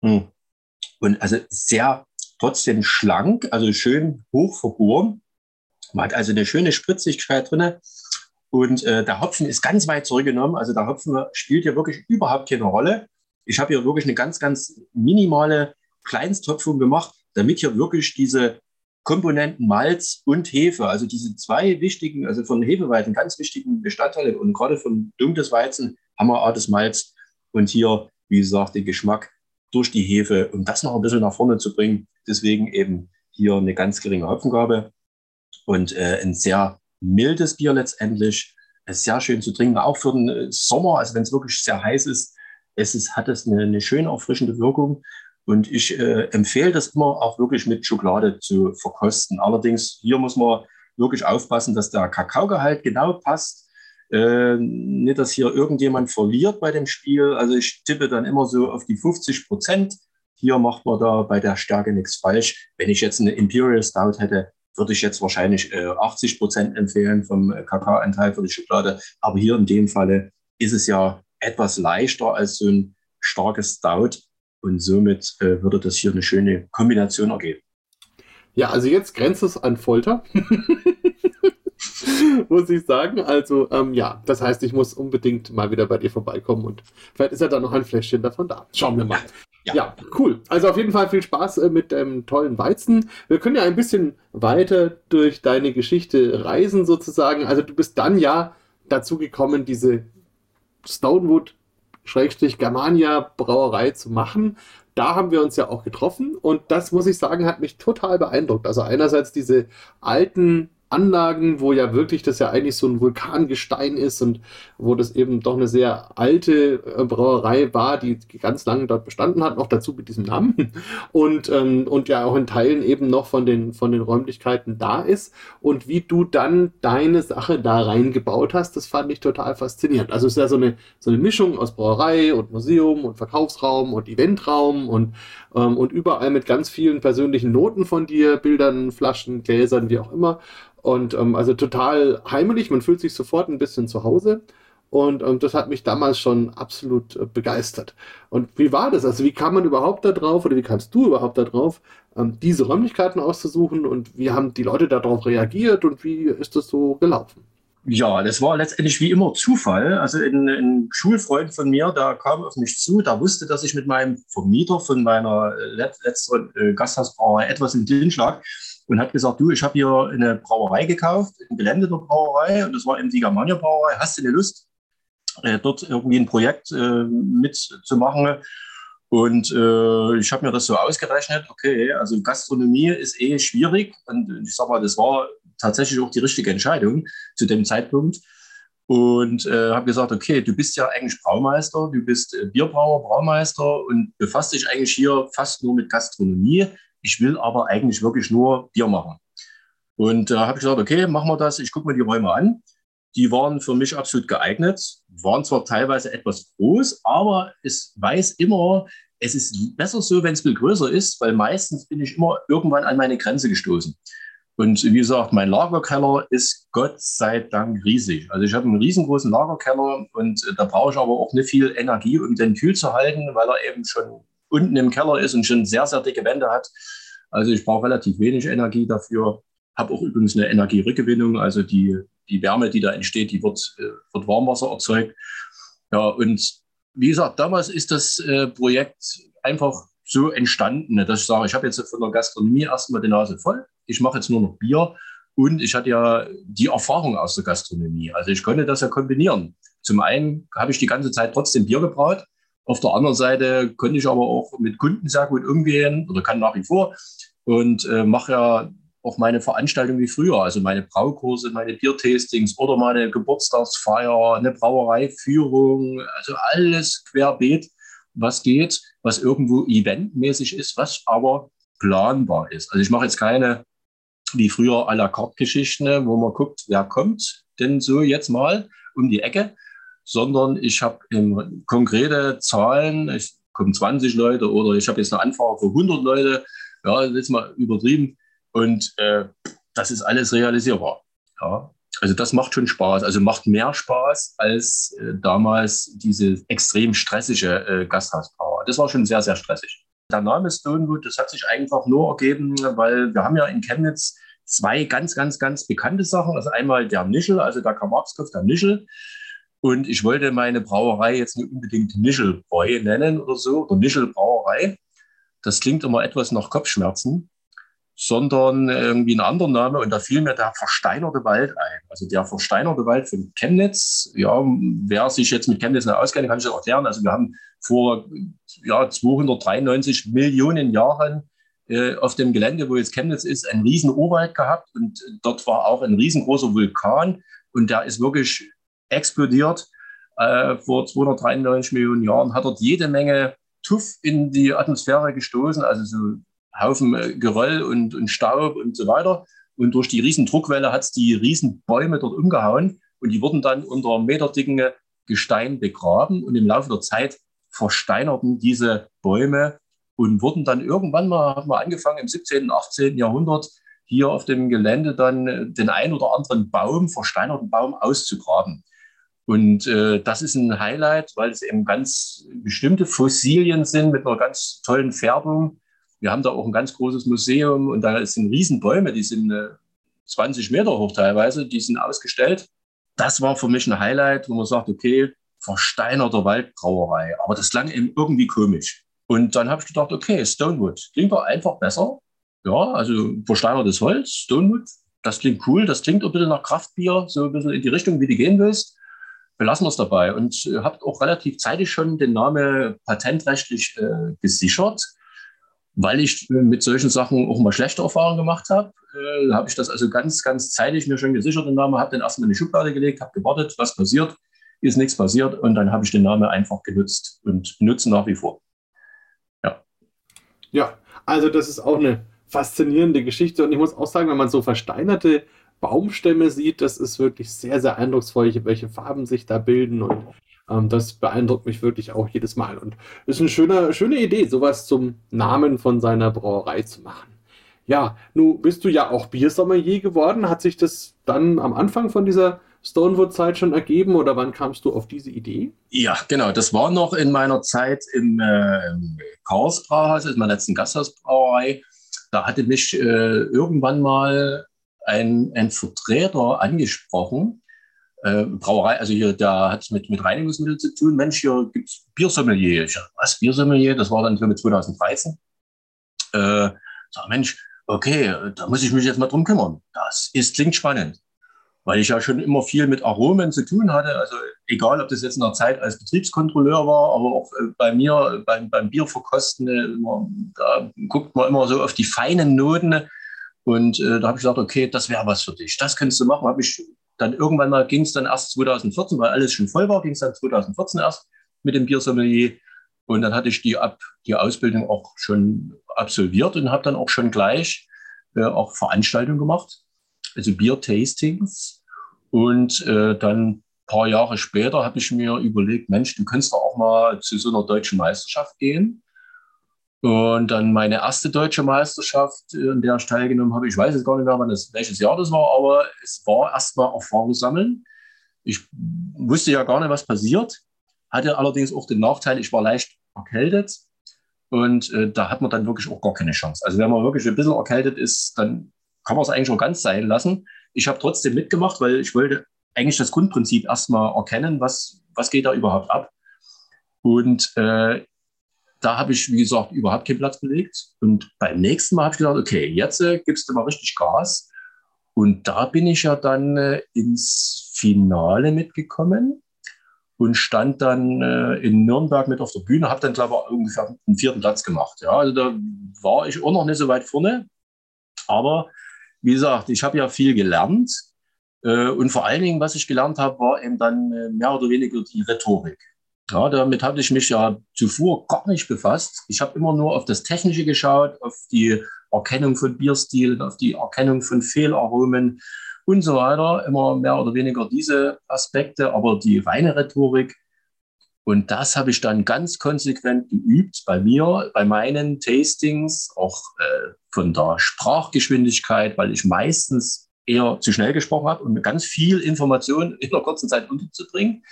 Hm. Und also sehr trotzdem schlank, also schön hoch vergoren. Man hat also eine schöne Spritzigkeit drin. Und äh, der Hopfen ist ganz weit zurückgenommen. Also der Hopfen spielt hier wirklich überhaupt keine Rolle. Ich habe hier wirklich eine ganz, ganz minimale Kleinsthopfung gemacht, damit hier wirklich diese Komponenten Malz und Hefe, also diese zwei wichtigen, also von Hefeweizen ganz wichtigen Bestandteile und gerade von dunkles Weizen haben wir auch das Malz und hier, wie gesagt, den Geschmack durch die Hefe, um das noch ein bisschen nach vorne zu bringen. Deswegen eben hier eine ganz geringe Hopfengabe und äh, ein sehr mildes Bier letztendlich. Es ist sehr schön zu trinken, auch für den äh, Sommer, also wenn es wirklich sehr heiß ist. Es ist, hat es eine, eine schön erfrischende Wirkung. Und ich äh, empfehle das immer auch wirklich mit Schokolade zu verkosten. Allerdings hier muss man wirklich aufpassen, dass der Kakaogehalt genau passt. Äh, nicht, dass hier irgendjemand verliert bei dem Spiel. Also ich tippe dann immer so auf die 50 Prozent. Hier macht man da bei der Stärke nichts falsch. Wenn ich jetzt eine Imperial Stout hätte, würde ich jetzt wahrscheinlich äh, 80 Prozent empfehlen vom Kakaoanteil für die Schokolade. Aber hier in dem Falle ist es ja etwas leichter als so ein starkes Stout. Und somit äh, würde das hier eine schöne Kombination ergeben. Ja, also jetzt grenzt es an Folter. [LAUGHS] muss ich sagen. Also, ähm, ja, das heißt, ich muss unbedingt mal wieder bei dir vorbeikommen und vielleicht ist ja da noch ein Fläschchen davon da. Schauen wir mal. Ja, ja cool. Also auf jeden Fall viel Spaß äh, mit dem tollen Weizen. Wir können ja ein bisschen weiter durch deine Geschichte reisen, sozusagen. Also, du bist dann ja dazu gekommen, diese Stonewood Schrägstrich Germania Brauerei zu machen. Da haben wir uns ja auch getroffen und das muss ich sagen, hat mich total beeindruckt. Also einerseits diese alten Anlagen, wo ja wirklich das ja eigentlich so ein Vulkangestein ist und wo das eben doch eine sehr alte äh, Brauerei war, die ganz lange dort bestanden hat, noch dazu mit diesem Namen und, ähm, und ja auch in Teilen eben noch von den, von den Räumlichkeiten da ist und wie du dann deine Sache da reingebaut hast, das fand ich total faszinierend. Also es ist ja so eine, so eine Mischung aus Brauerei und Museum und Verkaufsraum und Eventraum und, ähm, und überall mit ganz vielen persönlichen Noten von dir, Bildern, Flaschen, Gläsern, wie auch immer. Und ähm, also total heimelig, man fühlt sich sofort ein bisschen zu Hause. Und ähm, das hat mich damals schon absolut äh, begeistert. Und wie war das? Also wie kam man überhaupt da drauf oder wie kamst du überhaupt da drauf, ähm, diese Räumlichkeiten auszusuchen und wie haben die Leute darauf reagiert und wie ist das so gelaufen? Ja, das war letztendlich wie immer Zufall. Also ein, ein Schulfreund von mir, der kam auf mich zu, der wusste, dass ich mit meinem Vermieter von meiner äh, letzten äh, Gasthausbrauerei etwas in den lag und hat gesagt, du, ich habe hier eine Brauerei gekauft, ein Gelände der Brauerei und das war eben die Germania Brauerei. Hast du eine Lust, äh, dort irgendwie ein Projekt äh, mitzumachen? Und äh, ich habe mir das so ausgerechnet, okay, also Gastronomie ist eh schwierig und ich sag mal, das war tatsächlich auch die richtige Entscheidung zu dem Zeitpunkt. Und äh, habe gesagt, okay, du bist ja eigentlich Braumeister, du bist äh, Bierbrauer, Braumeister und befasst dich eigentlich hier fast nur mit Gastronomie. Ich will aber eigentlich wirklich nur Bier machen. Und da äh, habe ich gesagt, okay, machen wir das. Ich gucke mir die Räume an. Die waren für mich absolut geeignet, waren zwar teilweise etwas groß, aber es weiß immer, es ist besser so, wenn es viel größer ist, weil meistens bin ich immer irgendwann an meine Grenze gestoßen. Und wie gesagt, mein Lagerkeller ist Gott sei Dank riesig. Also ich habe einen riesengroßen Lagerkeller und da brauche ich aber auch nicht viel Energie, um den kühl zu halten, weil er eben schon unten im Keller ist und schon sehr, sehr dicke Wände hat. Also ich brauche relativ wenig Energie dafür. Habe auch übrigens eine Energierückgewinnung, also die, die Wärme, die da entsteht, die wird, äh, wird Warmwasser erzeugt. Ja, und wie gesagt, damals ist das äh, Projekt einfach so entstanden, dass ich sage, ich habe jetzt von der Gastronomie erstmal die Nase voll. Ich mache jetzt nur noch Bier und ich hatte ja die Erfahrung aus der Gastronomie. Also ich konnte das ja kombinieren. Zum einen habe ich die ganze Zeit trotzdem Bier gebraut. Auf der anderen Seite konnte ich aber auch mit Kunden sehr gut umgehen oder kann nach wie vor und äh, mache ja auch meine Veranstaltungen wie früher, also meine Braukurse, meine Biertastings oder meine Geburtstagsfeier, eine Brauereiführung, also alles querbeet, was geht, was irgendwo eventmäßig ist, was aber planbar ist. Also ich mache jetzt keine wie früher à la carte Geschichten, wo man guckt, wer kommt denn so jetzt mal um die Ecke, sondern ich habe konkrete Zahlen, ich kommen 20 Leute oder ich habe jetzt eine Anfrage für 100 Leute, ja, das ist mal übertrieben und äh, das ist alles realisierbar. Ja. Also das macht schon Spaß, also macht mehr Spaß als äh, damals diese extrem stressige äh, Gasthausbrauer. Das war schon sehr, sehr stressig. Der Name Stonewood, das hat sich einfach nur ergeben, weil wir haben ja in Chemnitz zwei ganz, ganz, ganz bekannte Sachen. Also einmal der Nischel, also der Karl-Marx-Kopf, der Nischel. Und ich wollte meine Brauerei jetzt nicht unbedingt Nischelbräu nennen oder so, oder Nischelbrauerei. Das klingt immer etwas nach Kopfschmerzen sondern irgendwie ein anderer Name. Und da fiel mir der versteinerte Wald ein. Also der versteinerte Wald von Chemnitz. Ja, wer sich jetzt mit Chemnitz nicht auskennt, kann ich das erklären. Also wir haben vor ja, 293 Millionen Jahren äh, auf dem Gelände, wo jetzt Chemnitz ist, einen riesen Urwald gehabt. Und dort war auch ein riesengroßer Vulkan. Und der ist wirklich explodiert. Äh, vor 293 Millionen Jahren hat dort jede Menge Tuff in die Atmosphäre gestoßen, also so Haufen äh, Geröll und, und Staub und so weiter. Und durch die riesen Druckwelle hat es die riesen Bäume dort umgehauen und die wurden dann unter meterdicken Gestein begraben und im Laufe der Zeit versteinerten diese Bäume und wurden dann irgendwann mal, haben wir angefangen im 17., und 18. Jahrhundert hier auf dem Gelände dann äh, den ein oder anderen Baum, versteinerten Baum auszugraben. Und äh, das ist ein Highlight, weil es eben ganz bestimmte Fossilien sind mit einer ganz tollen Färbung wir haben da auch ein ganz großes Museum und da sind Riesenbäume, die sind äh, 20 Meter hoch teilweise, die sind ausgestellt. Das war für mich ein Highlight, wo man sagt, okay, versteinerter Waldbrauerei. Aber das klang eben irgendwie komisch. Und dann habe ich gedacht, okay, Stonewood klingt doch einfach besser. Ja, also versteinertes Holz, Stonewood, das klingt cool, das klingt ein bisschen nach Kraftbier, so ein bisschen in die Richtung, wie du gehen willst. Belassen wir es dabei. Und äh, habe auch relativ zeitig schon den Namen patentrechtlich äh, gesichert weil ich mit solchen Sachen auch mal schlechte Erfahrungen gemacht habe, äh, habe ich das also ganz, ganz zeitig mir schon gesichert, den Namen, habe den erstmal in die Schublade gelegt, habe gewartet, was passiert, ist nichts passiert und dann habe ich den Namen einfach genutzt und benutze nach wie vor. Ja. Ja, also das ist auch eine faszinierende Geschichte und ich muss auch sagen, wenn man so versteinerte Baumstämme sieht, das ist wirklich sehr, sehr eindrucksvoll, welche Farben sich da bilden und ähm, das beeindruckt mich wirklich auch jedes Mal und ist eine schöne, schöne Idee, sowas zum Namen von seiner Brauerei zu machen. Ja, nun bist du ja auch Biersommelier geworden. Hat sich das dann am Anfang von dieser Stonewood-Zeit schon ergeben oder wann kamst du auf diese Idee? Ja, genau. Das war noch in meiner Zeit im, äh, im Chaos Brauhaus, in meiner letzten Gasthausbrauerei. Da hatte mich äh, irgendwann mal ein, ein Vertreter angesprochen, äh, Brauerei, also hier, da hat es mit, mit Reinigungsmitteln zu tun. Mensch, hier gibt es Biersommelier. Ich was, Biersommelier? Das war dann so mit 2013. Äh, sag, Mensch, okay, da muss ich mich jetzt mal drum kümmern. Das ist, klingt spannend. Weil ich ja schon immer viel mit Aromen zu tun hatte. Also egal, ob das jetzt in der Zeit als Betriebskontrolleur war, aber auch äh, bei mir beim, beim Bierverkosten, äh, da guckt man immer so auf die feinen Noten. Und äh, da habe ich gesagt, okay, das wäre was für dich. Das kannst du machen. Habe ich dann irgendwann mal ging es dann erst 2014, weil alles schon voll war, ging es dann 2014 erst mit dem Biersommelier. Und dann hatte ich die, Ab die Ausbildung auch schon absolviert und habe dann auch schon gleich äh, auch Veranstaltungen gemacht, also Biertastings. Und äh, dann ein paar Jahre später habe ich mir überlegt, Mensch, du könntest doch auch mal zu so einer deutschen Meisterschaft gehen. Und dann meine erste deutsche Meisterschaft, in der ich teilgenommen habe, ich weiß jetzt gar nicht mehr, wann das, welches Jahr das war, aber es war erstmal Erfahrung sammeln. Ich wusste ja gar nicht, was passiert, hatte allerdings auch den Nachteil, ich war leicht erkältet und äh, da hat man dann wirklich auch gar keine Chance. Also wenn man wirklich ein bisschen erkältet ist, dann kann man es eigentlich schon ganz sein lassen. Ich habe trotzdem mitgemacht, weil ich wollte eigentlich das Grundprinzip erstmal erkennen, was, was geht da überhaupt ab. Und äh, da habe ich, wie gesagt, überhaupt keinen Platz belegt. Und beim nächsten Mal habe ich gedacht, okay, jetzt äh, gibst du mal richtig Gas. Und da bin ich ja dann äh, ins Finale mitgekommen und stand dann äh, in Nürnberg mit auf der Bühne, habe dann, glaube ich, ungefähr einen vierten Platz gemacht. Ja, also da war ich auch noch nicht so weit vorne. Aber wie gesagt, ich habe ja viel gelernt. Äh, und vor allen Dingen, was ich gelernt habe, war eben dann äh, mehr oder weniger die Rhetorik. Ja, damit habe ich mich ja zuvor gar nicht befasst. Ich habe immer nur auf das Technische geschaut, auf die Erkennung von Bierstilen, auf die Erkennung von Fehlaromen und so weiter. Immer mehr oder weniger diese Aspekte, aber die reine Rhetorik. Und das habe ich dann ganz konsequent geübt bei mir, bei meinen Tastings, auch äh, von der Sprachgeschwindigkeit, weil ich meistens eher zu schnell gesprochen habe und ganz viel Information in einer kurzen Zeit unterzubringen.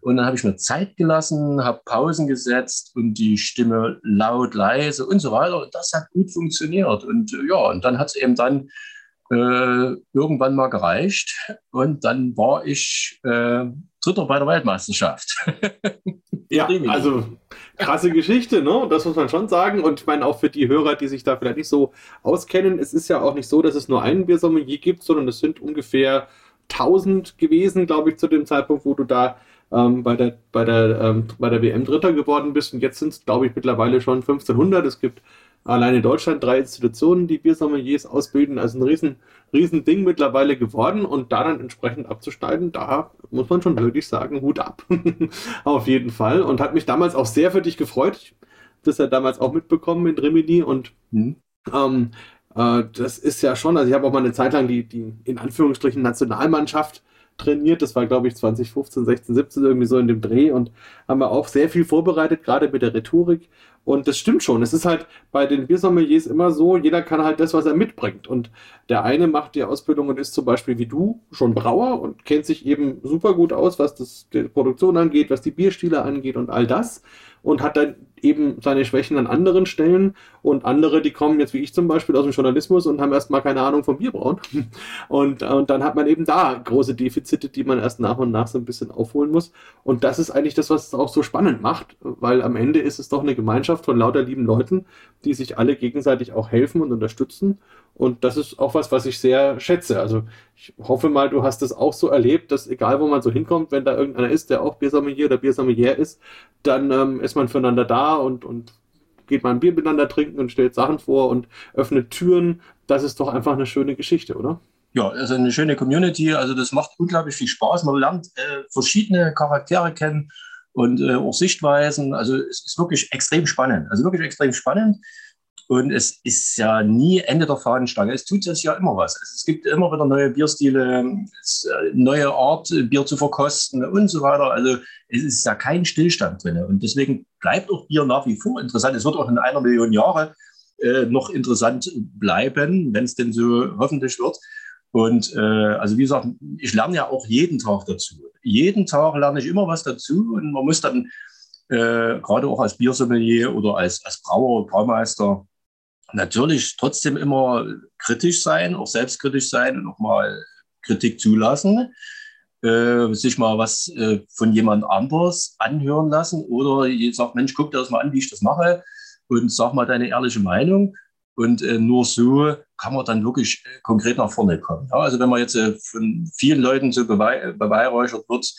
Und dann habe ich mir Zeit gelassen, habe Pausen gesetzt und die Stimme laut, leise und so weiter. Und das hat gut funktioniert. Und äh, ja, und dann hat es eben dann äh, irgendwann mal gereicht. Und dann war ich äh, Dritter bei der Weltmeisterschaft. [LAUGHS] ja, also krasse Geschichte, ne? Das muss man schon sagen. Und ich meine, auch für die Hörer, die sich da vielleicht nicht so auskennen, es ist ja auch nicht so, dass es nur einen Biersommelier gibt, sondern es sind ungefähr 1000 gewesen, glaube ich, zu dem Zeitpunkt, wo du da ähm, bei, der, bei, der, ähm, bei der WM Dritter geworden bist. Und jetzt sind es, glaube ich, mittlerweile schon 1500. Es gibt allein in Deutschland drei Institutionen, die Biersommeliers ausbilden. Also ein riesen, riesen Ding mittlerweile geworden. Und da dann entsprechend abzuschneiden, da muss man schon wirklich sagen, Hut ab. [LAUGHS] Auf jeden Fall. Und hat mich damals auch sehr für dich gefreut. Das ja damals auch mitbekommen in Rimini und mhm. ähm, äh, das ist ja schon, also ich habe auch mal eine Zeit lang die, die in Anführungsstrichen Nationalmannschaft trainiert. Das war, glaube ich, 2015, 16, 17 irgendwie so in dem Dreh und haben wir auch sehr viel vorbereitet, gerade mit der Rhetorik. Und das stimmt schon. Es ist halt bei den Biersommeliers immer so, jeder kann halt das, was er mitbringt. Und der eine macht die Ausbildung und ist zum Beispiel wie du schon Brauer und kennt sich eben super gut aus, was das, die Produktion angeht, was die Bierstile angeht und all das und hat dann eben seine Schwächen an anderen Stellen und andere, die kommen jetzt wie ich zum Beispiel aus dem Journalismus und haben erstmal keine Ahnung vom Bierbrauen. [LAUGHS] Und, und dann hat man eben da große Defizite, die man erst nach und nach so ein bisschen aufholen muss. Und das ist eigentlich das, was es auch so spannend macht, weil am Ende ist es doch eine Gemeinschaft von lauter lieben Leuten, die sich alle gegenseitig auch helfen und unterstützen und das ist auch was, was ich sehr schätze. Also ich hoffe mal, du hast es auch so erlebt, dass egal wo man so hinkommt, wenn da irgendeiner ist, der auch Biersommelier oder Biersommelier ist, dann ähm, ist man füreinander da und, und geht mal ein Bier miteinander trinken und stellt Sachen vor und öffnet Türen. Das ist doch einfach eine schöne Geschichte, oder? Ja, also eine schöne Community. Also das macht unglaublich viel Spaß. Man lernt äh, verschiedene Charaktere kennen und äh, auch Sichtweisen. Also es ist wirklich extrem spannend. Also wirklich extrem spannend. Und es ist ja nie Ende der Fahnenstange. Es tut sich ja immer was. Es gibt immer wieder neue Bierstile, äh, neue Art, Bier zu verkosten und so weiter. Also es ist ja kein Stillstand drin. Und deswegen bleibt auch Bier nach wie vor interessant. Es wird auch in einer Million Jahre äh, noch interessant bleiben, wenn es denn so hoffentlich wird. Und äh, also wie gesagt, ich lerne ja auch jeden Tag dazu. Jeden Tag lerne ich immer was dazu und man muss dann äh, gerade auch als Biersommelier oder als, als Brauer, Braumeister natürlich trotzdem immer kritisch sein, auch selbstkritisch sein und auch mal Kritik zulassen, äh, sich mal was äh, von jemand anders anhören lassen oder sagt, Mensch, guck dir das mal an, wie ich das mache und sag mal deine ehrliche Meinung. Und äh, nur so kann man dann wirklich äh, konkret nach vorne kommen. Ja, also wenn man jetzt äh, von vielen Leuten so beweihräuchert wird,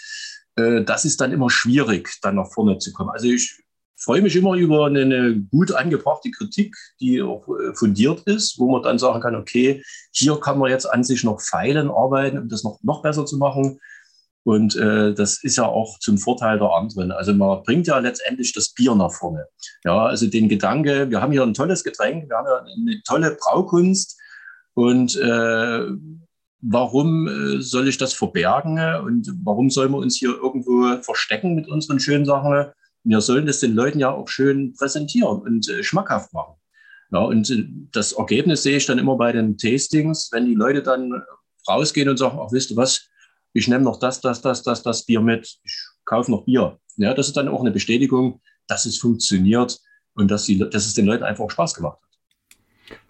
äh, das ist dann immer schwierig, dann nach vorne zu kommen. Also ich freue mich immer über eine gut angebrachte Kritik, die auch fundiert ist, wo man dann sagen kann, okay, hier kann man jetzt an sich noch feilen, arbeiten, um das noch, noch besser zu machen. Und äh, das ist ja auch zum Vorteil der anderen. Also man bringt ja letztendlich das Bier nach vorne. Ja, also den Gedanke, wir haben hier ein tolles Getränk, wir haben ja eine tolle Braukunst und äh, warum äh, soll ich das verbergen und warum sollen wir uns hier irgendwo verstecken mit unseren schönen Sachen? Wir sollen das den Leuten ja auch schön präsentieren und äh, schmackhaft machen. Ja, und äh, das Ergebnis sehe ich dann immer bei den Tastings, wenn die Leute dann rausgehen und sagen, ach, wisst du was, ich nehme noch das, das, das, das, das Bier mit, ich kaufe noch Bier. Ja, das ist dann auch eine Bestätigung, dass es funktioniert und dass, die, dass es den Leuten einfach Spaß gemacht hat.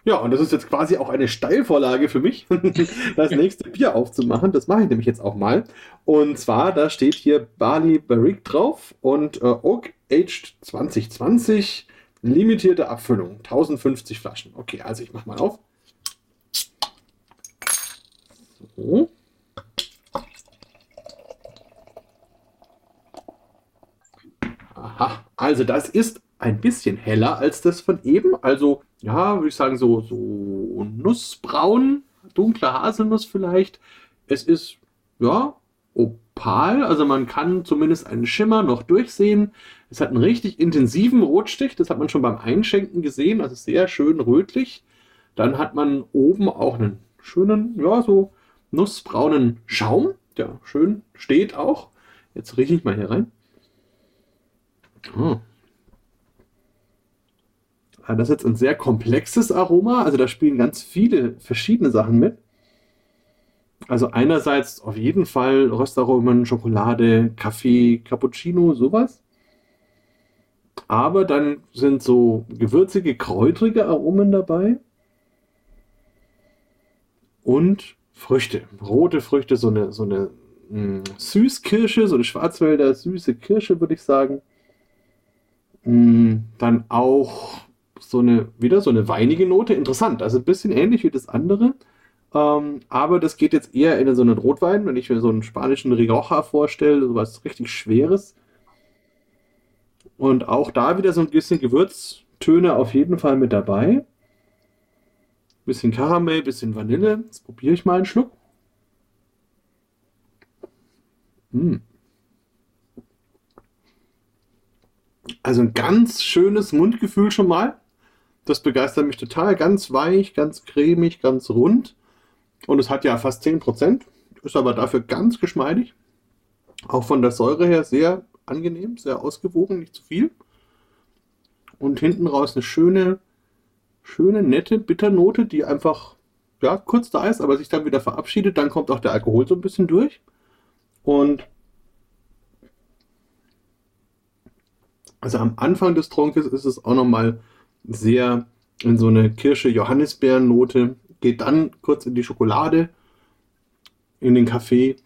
Ja, und das ist jetzt quasi auch eine Steilvorlage für mich, [LAUGHS] das nächste Bier aufzumachen. Das mache ich nämlich jetzt auch mal. Und zwar, da steht hier Bali Barrique drauf und äh, Oak Aged 2020, limitierte Abfüllung, 1050 Flaschen. Okay, also ich mache mal auf. So. Aha, also das ist ein bisschen heller als das von eben. Also, ja, würde ich sagen, so, so nussbraun, dunkle Haselnuss vielleicht. Es ist, ja, opal, also man kann zumindest einen Schimmer noch durchsehen. Es hat einen richtig intensiven Rotstich, das hat man schon beim Einschenken gesehen, also sehr schön rötlich. Dann hat man oben auch einen schönen, ja, so nussbraunen Schaum, der schön steht auch. Jetzt rieche ich mal hier rein. Oh. Das ist jetzt ein sehr komplexes Aroma, also da spielen ganz viele verschiedene Sachen mit. Also einerseits auf jeden Fall Röstaromen, Schokolade, Kaffee, Cappuccino, sowas. Aber dann sind so gewürzige, kräutrige Aromen dabei. Und Früchte, rote Früchte, so eine, so eine mh, hm, Süßkirsche, so eine Schwarzwälder süße Kirsche, würde ich sagen. Mh, hm, dann auch so eine, wieder so eine weinige Note. Interessant, also ein bisschen ähnlich wie das andere. Ähm, aber das geht jetzt eher in so einen Rotwein, wenn ich mir so einen spanischen Rioja vorstelle, so was richtig Schweres. Und auch da wieder so ein bisschen Gewürztöne auf jeden Fall mit dabei. Bisschen Karamell, bisschen Vanille. Jetzt probiere ich mal einen Schluck. Mmh. Also ein ganz schönes Mundgefühl schon mal. Das begeistert mich total. Ganz weich, ganz cremig, ganz rund. Und es hat ja fast 10%. Ist aber dafür ganz geschmeidig. Auch von der Säure her sehr angenehm, sehr ausgewogen, nicht zu viel. Und hinten raus eine schöne, schöne, nette Bitternote, die einfach ja, kurz da ist, aber sich dann wieder verabschiedet. Dann kommt auch der Alkohol so ein bisschen durch. Und also am Anfang des Trunkes ist es auch nochmal sehr in so eine Kirsche-Johannisbeeren-Note, geht dann kurz in die Schokolade, in den Kaffee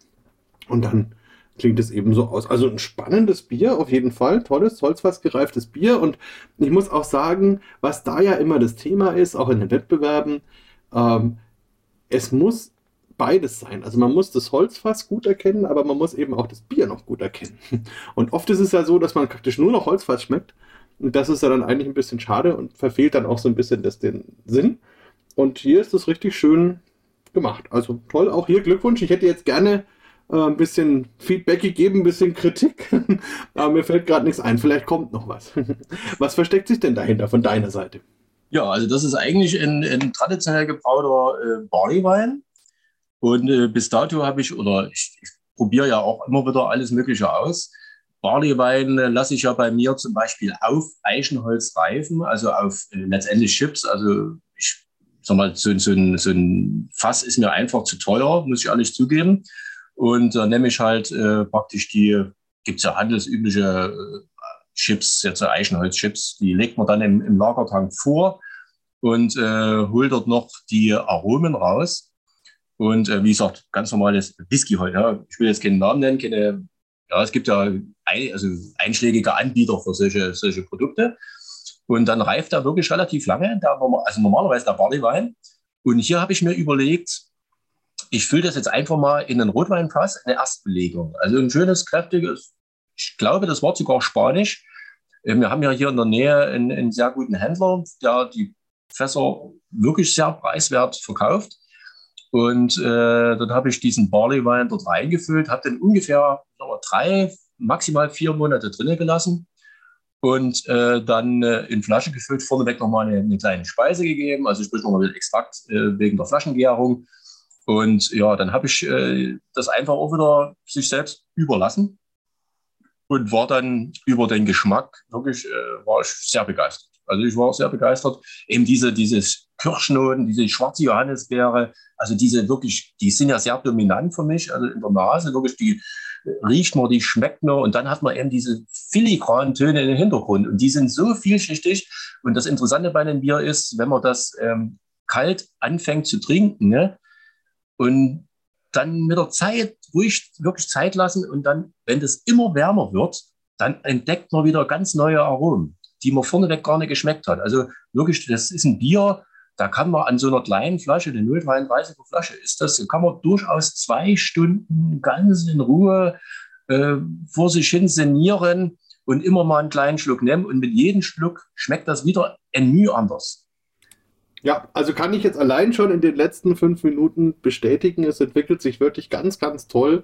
und dann klingt es eben so aus. Also ein spannendes Bier auf jeden Fall, tolles, holzfassgereiftes Bier und ich muss auch sagen, was da ja immer das Thema ist, auch in den Wettbewerben, ähm, es muss beides sein. Also man muss das Holzfass gut erkennen, aber man muss eben auch das Bier noch gut erkennen. Und oft ist es ja so, dass man praktisch nur noch Holzfass schmeckt und das ist ja dann eigentlich ein bisschen schade und verfehlt dann auch so ein bisschen das, den Sinn. Und hier ist es richtig schön gemacht. Also toll, auch hier Glückwunsch. Ich hätte jetzt gerne äh, ein bisschen Feedback gegeben, ein bisschen Kritik, [LAUGHS] aber mir fällt gerade nichts ein. Vielleicht kommt noch was. [LAUGHS] was versteckt sich denn dahinter von deiner Seite? Ja, also das ist eigentlich ein, ein traditionell gebrauter äh, Barleywein. Und äh, bis dato habe ich, oder ich, ich probiere ja auch immer wieder alles Mögliche aus. Barleywein äh, lasse ich ja bei mir zum Beispiel auf Eichenholz reifen, also auf äh, letztendlich Chips. Also ich sag mal, so, so, ein, so ein Fass ist mir einfach zu teuer, muss ich ehrlich zugeben. Und da nehme ich halt äh, praktisch die, gibt es ja handelsübliche äh, Chips, jetzt so Eichenholzchips, die legt man dann im, im Lagertank vor und äh, holt dort noch die Aromen raus. Und äh, wie gesagt, ganz normales Whisky heute. Ja. Ich will jetzt keinen Namen nennen, keine ja, es gibt ja ein, also einschlägige Anbieter für solche, solche Produkte. Und dann reift er wirklich relativ lange, der, also normalerweise der Barleywein. Und hier habe ich mir überlegt, ich fülle das jetzt einfach mal in einen Rotweinfass, eine Erstbelegung. Also ein schönes, kräftiges, ich glaube, das war sogar Spanisch. Äh, wir haben ja hier in der Nähe einen, einen sehr guten Händler, der die Fässer wirklich sehr preiswert verkauft. Und äh, dann habe ich diesen Barley-Wein dort reingefüllt, habe den ungefähr drei, maximal vier Monate drinnen gelassen und äh, dann äh, in Flasche gefüllt, vorneweg nochmal eine, eine kleine Speise gegeben, also sprich nochmal Extrakt äh, wegen der Flaschengärung. Und ja, dann habe ich äh, das einfach auch wieder sich selbst überlassen. und war dann über den Geschmack wirklich, äh, war ich sehr begeistert. Also ich war sehr begeistert. Eben diese, dieses Kirschnoten, diese schwarze Johannisbeere, also diese wirklich, die sind ja sehr dominant für mich, also in der Nase wirklich, die riecht man, die schmeckt man und dann hat man eben diese filigranen Töne im Hintergrund und die sind so vielschichtig und das Interessante bei einem Bier ist, wenn man das ähm, kalt anfängt zu trinken ne, und dann mit der Zeit ruhig wirklich Zeit lassen und dann, wenn das immer wärmer wird, dann entdeckt man wieder ganz neue Aromen, die man vorneweg gar nicht geschmeckt hat. Also wirklich, das ist ein Bier, da kann man an so einer kleinen Flasche, eine 0,33er Flasche, ist das, kann man durchaus zwei Stunden ganz in Ruhe äh, vor sich hin senieren und immer mal einen kleinen Schluck nehmen. Und mit jedem Schluck schmeckt das wieder ein Mühe anders. Ja, also kann ich jetzt allein schon in den letzten fünf Minuten bestätigen, es entwickelt sich wirklich ganz, ganz toll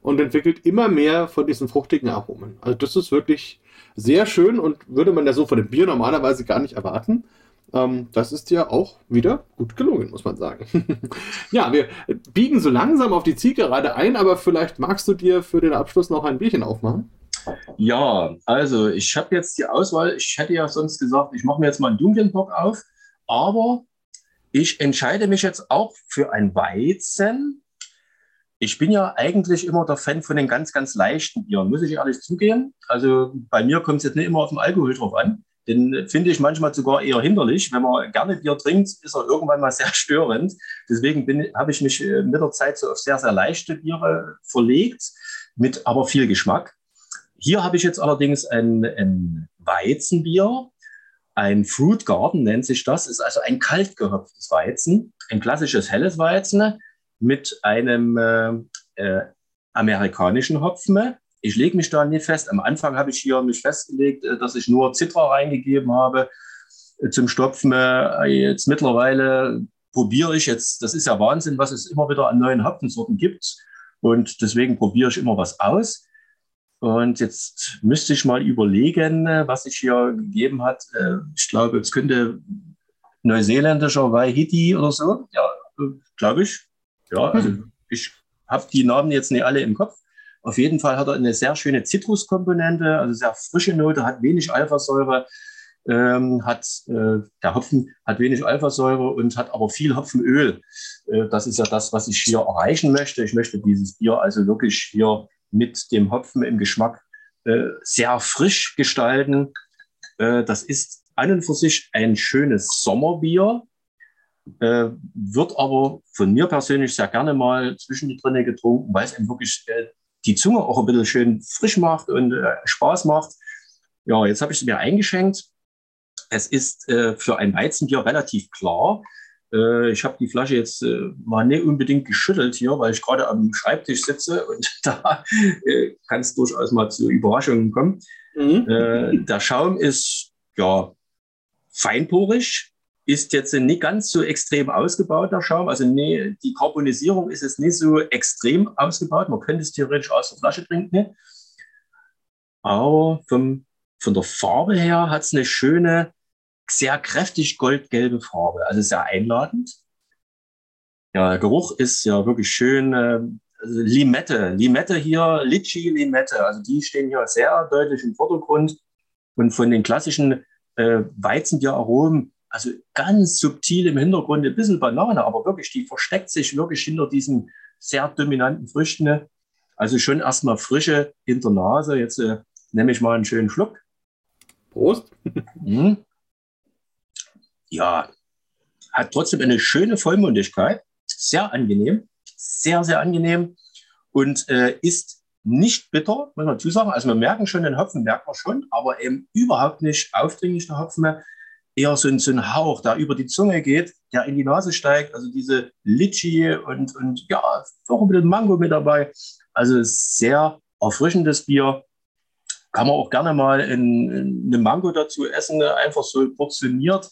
und entwickelt immer mehr von diesen fruchtigen Aromen. Also das ist wirklich sehr schön und würde man ja so von dem Bier normalerweise gar nicht erwarten. Ähm, das ist ja auch wieder gut gelungen, muss man sagen. [LAUGHS] ja, wir biegen so langsam auf die Zielgerade ein, aber vielleicht magst du dir für den Abschluss noch ein Bierchen aufmachen. Ja, also ich habe jetzt die Auswahl. Ich hätte ja sonst gesagt, ich mache mir jetzt mal einen dunklen Bock auf, aber ich entscheide mich jetzt auch für ein Weizen. Ich bin ja eigentlich immer der Fan von den ganz, ganz leichten Bieren, muss ich ehrlich zugeben. Also bei mir kommt es jetzt nicht immer auf den Alkohol drauf an. Den finde ich manchmal sogar eher hinderlich. Wenn man gerne Bier trinkt, ist er irgendwann mal sehr [LAUGHS] störend. Deswegen habe ich mich äh, mit der Zeit so auf sehr, sehr leichte Biere verlegt, mit aber viel Geschmack. Hier habe ich jetzt allerdings ein, ein Weizenbier, ein Fruit Garden nennt sich das, ist also ein kalt gehopftes Weizen, ein klassisches helles Weizen mit einem äh, äh, amerikanischen Hopfen, ich lege mich da nicht fest. Am Anfang habe ich hier mich festgelegt, äh, dass ich nur Zitra reingegeben habe äh, zum Stopfen. Äh, jetzt mittlerweile probiere ich jetzt, das ist ja Wahnsinn, was es immer wieder an neuen Hopfensorten gibt. Und deswegen probiere ich immer was aus. Und jetzt müsste ich mal überlegen, was sich hier gegeben hat. Ich glaube, es könnte neuseeländischer Waihiti oder so. Ja, glaube ich. Ja, also ich habe die Namen jetzt nicht alle im Kopf. Auf jeden Fall hat er eine sehr schöne Zitruskomponente, also sehr frische Note, hat wenig Alphasäure, ähm, hat, äh, der Hopfen hat wenig Alphasäure und hat aber viel Hopfenöl. Äh, das ist ja das, was ich hier erreichen möchte. Ich möchte dieses Bier also wirklich hier mit dem Hopfen im Geschmack äh, sehr frisch gestalten. Äh, das ist an und für sich ein schönes Sommerbier, äh, wird aber von mir persönlich sehr gerne mal zwischendrin getrunken, weil es eben wirklich äh, die Zunge auch ein bisschen schön frisch macht und äh, Spaß macht. Ja, jetzt habe ich es mir eingeschenkt. Es ist äh, für ein Weizenbier relativ klar. Äh, ich habe die Flasche jetzt äh, mal nicht unbedingt geschüttelt hier, weil ich gerade am Schreibtisch sitze und [LAUGHS] da äh, kann es durchaus mal zu Überraschungen kommen. Mhm. Äh, der Schaum ist ja feinporig, ist jetzt nicht ganz so extrem ausgebaut, der Schaum. Also nee, die Karbonisierung ist jetzt nicht so extrem ausgebaut. Man könnte es theoretisch aus der Flasche trinken. Aber vom, von der Farbe her hat es eine schöne, sehr kräftig goldgelbe Farbe. Also sehr einladend. Ja, der Geruch ist ja wirklich schön. Äh, Limette, Limette hier, Litchi Limette. Also die stehen hier sehr deutlich im Vordergrund. Und von den klassischen äh, Weizenbieraromen also ganz subtil im Hintergrund ein bisschen Banane, aber wirklich, die versteckt sich wirklich hinter diesen sehr dominanten Früchten. Also schon erstmal frische hinter Nase. Jetzt äh, nehme ich mal einen schönen Schluck. Prost. [LAUGHS] Mhm. Ja, hat trotzdem eine schöne Vollmundigkeit. Sehr angenehm. Sehr, sehr angenehm. Und äh, ist nicht bitter, muss man dazu sagen. Also wir merken schon, den Hopfen merkt man schon, aber eben überhaupt nicht aufdringlich der Hopfen eher so ein, so ein Hauch, der über die Zunge geht, der in die Nase steigt. Also diese Litchi und, und ja, auch ein bisschen Mango mit dabei. Also sehr erfrischendes Bier. Kann man auch gerne mal in, in eine Mango dazu essen, einfach so portioniert.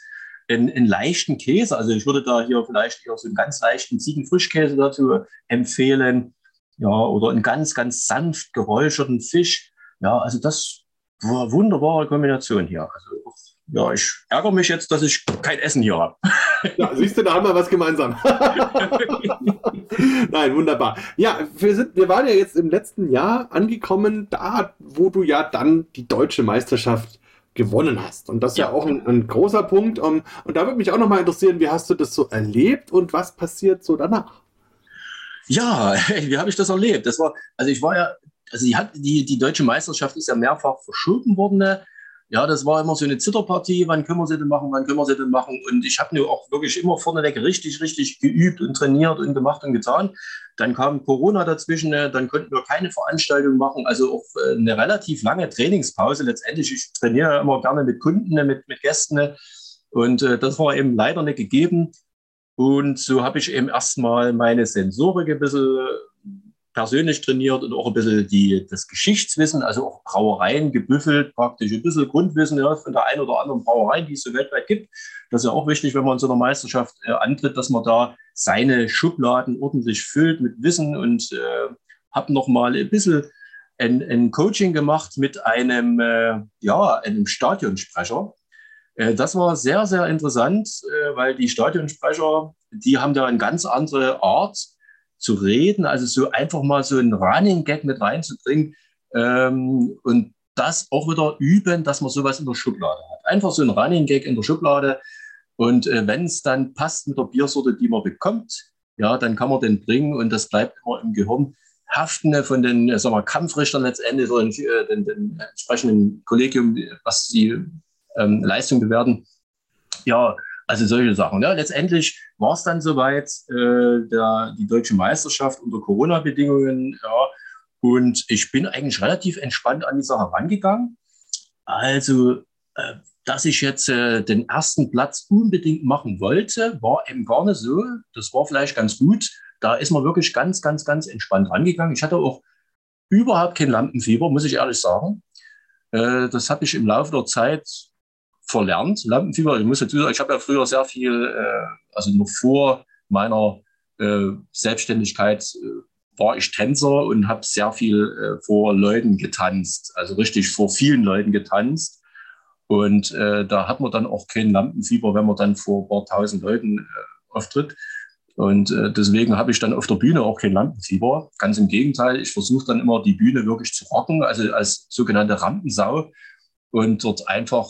In, in leichten Käse. Also ich würde da hier vielleicht eher so einen ganz leichten Ziegenfrischkäse dazu empfehlen. Ja, oder einen ganz, ganz sanft geräucherten Fisch. Ja, also das war eine wunderbare Kombination hier. Also ja, ich ärgere mich jetzt, dass ich kein Essen hier habe. [LAUGHS] Ja, siehst du, da haben wir was gemeinsam. [LAUGHS] Nein, wunderbar. Ja, wir, sind, wir waren ja jetzt im letzten Jahr angekommen, da, wo du ja dann die deutsche Meisterschaft gewonnen hast. Und das ist ja, ja auch ein, ein, großer Punkt. Um, und da würde mich auch nochmal interessieren, wie hast du das so erlebt und was passiert so danach? Ja, [LAUGHS] wie habe ich das erlebt? Das war, also ich war ja, also die, hat, die, die deutsche Meisterschaft ist ja mehrfach verschoben worden. Ja, das war immer so eine Zitterpartie, wann können wir sie denn machen, wann können wir sie denn machen. Und ich habe nur auch wirklich immer vorneweg richtig, richtig geübt und trainiert und gemacht und getan. Dann kam Corona dazwischen, ne? dann konnten wir keine Veranstaltung machen, also auch äh, eine relativ lange Trainingspause. Letztendlich, ich trainiere immer gerne mit Kunden, ne? mit, mit Gästen. Ne? Und äh, das war eben leider nicht gegeben. Und so habe ich eben erstmal meine Sensorik ein bisschen persönlich trainiert und auch ein bisschen die, das Geschichtswissen, also auch Brauereien gebüffelt, praktisch ein bisschen Grundwissen ja, von der einen oder anderen Brauerei, die es so weltweit gibt. Das ist ja auch wichtig, wenn man so einer Meisterschaft äh, antritt, dass man da seine Schubladen ordentlich füllt mit Wissen und äh, habe nochmal ein bisschen ein, ein, Coaching gemacht mit einem, äh, ja, einem Stadionsprecher. Äh, das war sehr, sehr interessant, äh, weil die Stadionsprecher, die haben da eine ganz andere Art, zu reden, also so einfach mal so einen Running Gag mit reinzubringen ähm, und das auch wieder üben, dass man sowas in der Schublade hat. Einfach so ein Running Gag in der Schublade und äh, wenn es dann passt mit der Biersorte, die man bekommt, ja, dann kann man den bringen und das bleibt immer im Gehirn haften von den äh, sagen wir, Kampfrichtern letztendlich oder den, äh, den, den entsprechenden Kollegium, was die ähm, Leistung bewerten. Ja, also solche Sachen. Ja. Letztendlich war es dann soweit, äh, der, die deutsche Meisterschaft unter Corona-Bedingungen. Ja, und ich bin eigentlich relativ entspannt an die Sache rangegangen. Also, äh, dass ich jetzt äh, den ersten Platz unbedingt machen wollte, war eben gar nicht so. Das war vielleicht ganz gut. Da ist man wirklich ganz, ganz, ganz entspannt rangegangen. Ich hatte auch überhaupt kein Lampenfieber, muss ich ehrlich sagen. Äh, das habe ich im Laufe der Zeit verlernt, Lampenfieber. Ich muss dazu sagen, ich habe ja früher sehr viel, äh, also noch vor meiner äh, Selbstständigkeit äh, war ich Tänzer und habe sehr viel äh, vor Leuten getanzt, also richtig vor vielen Leuten getanzt. Und äh, da hat man dann auch kein Lampenfieber, wenn man dann vor ein paar tausend Leuten äh, auftritt. Und deswegen habe ich dann auf der Bühne auch kein Lampenfieber. Ganz im Gegenteil, ich versuche dann immer die Bühne wirklich zu rocken, also als sogenannte Rampensau und dort einfach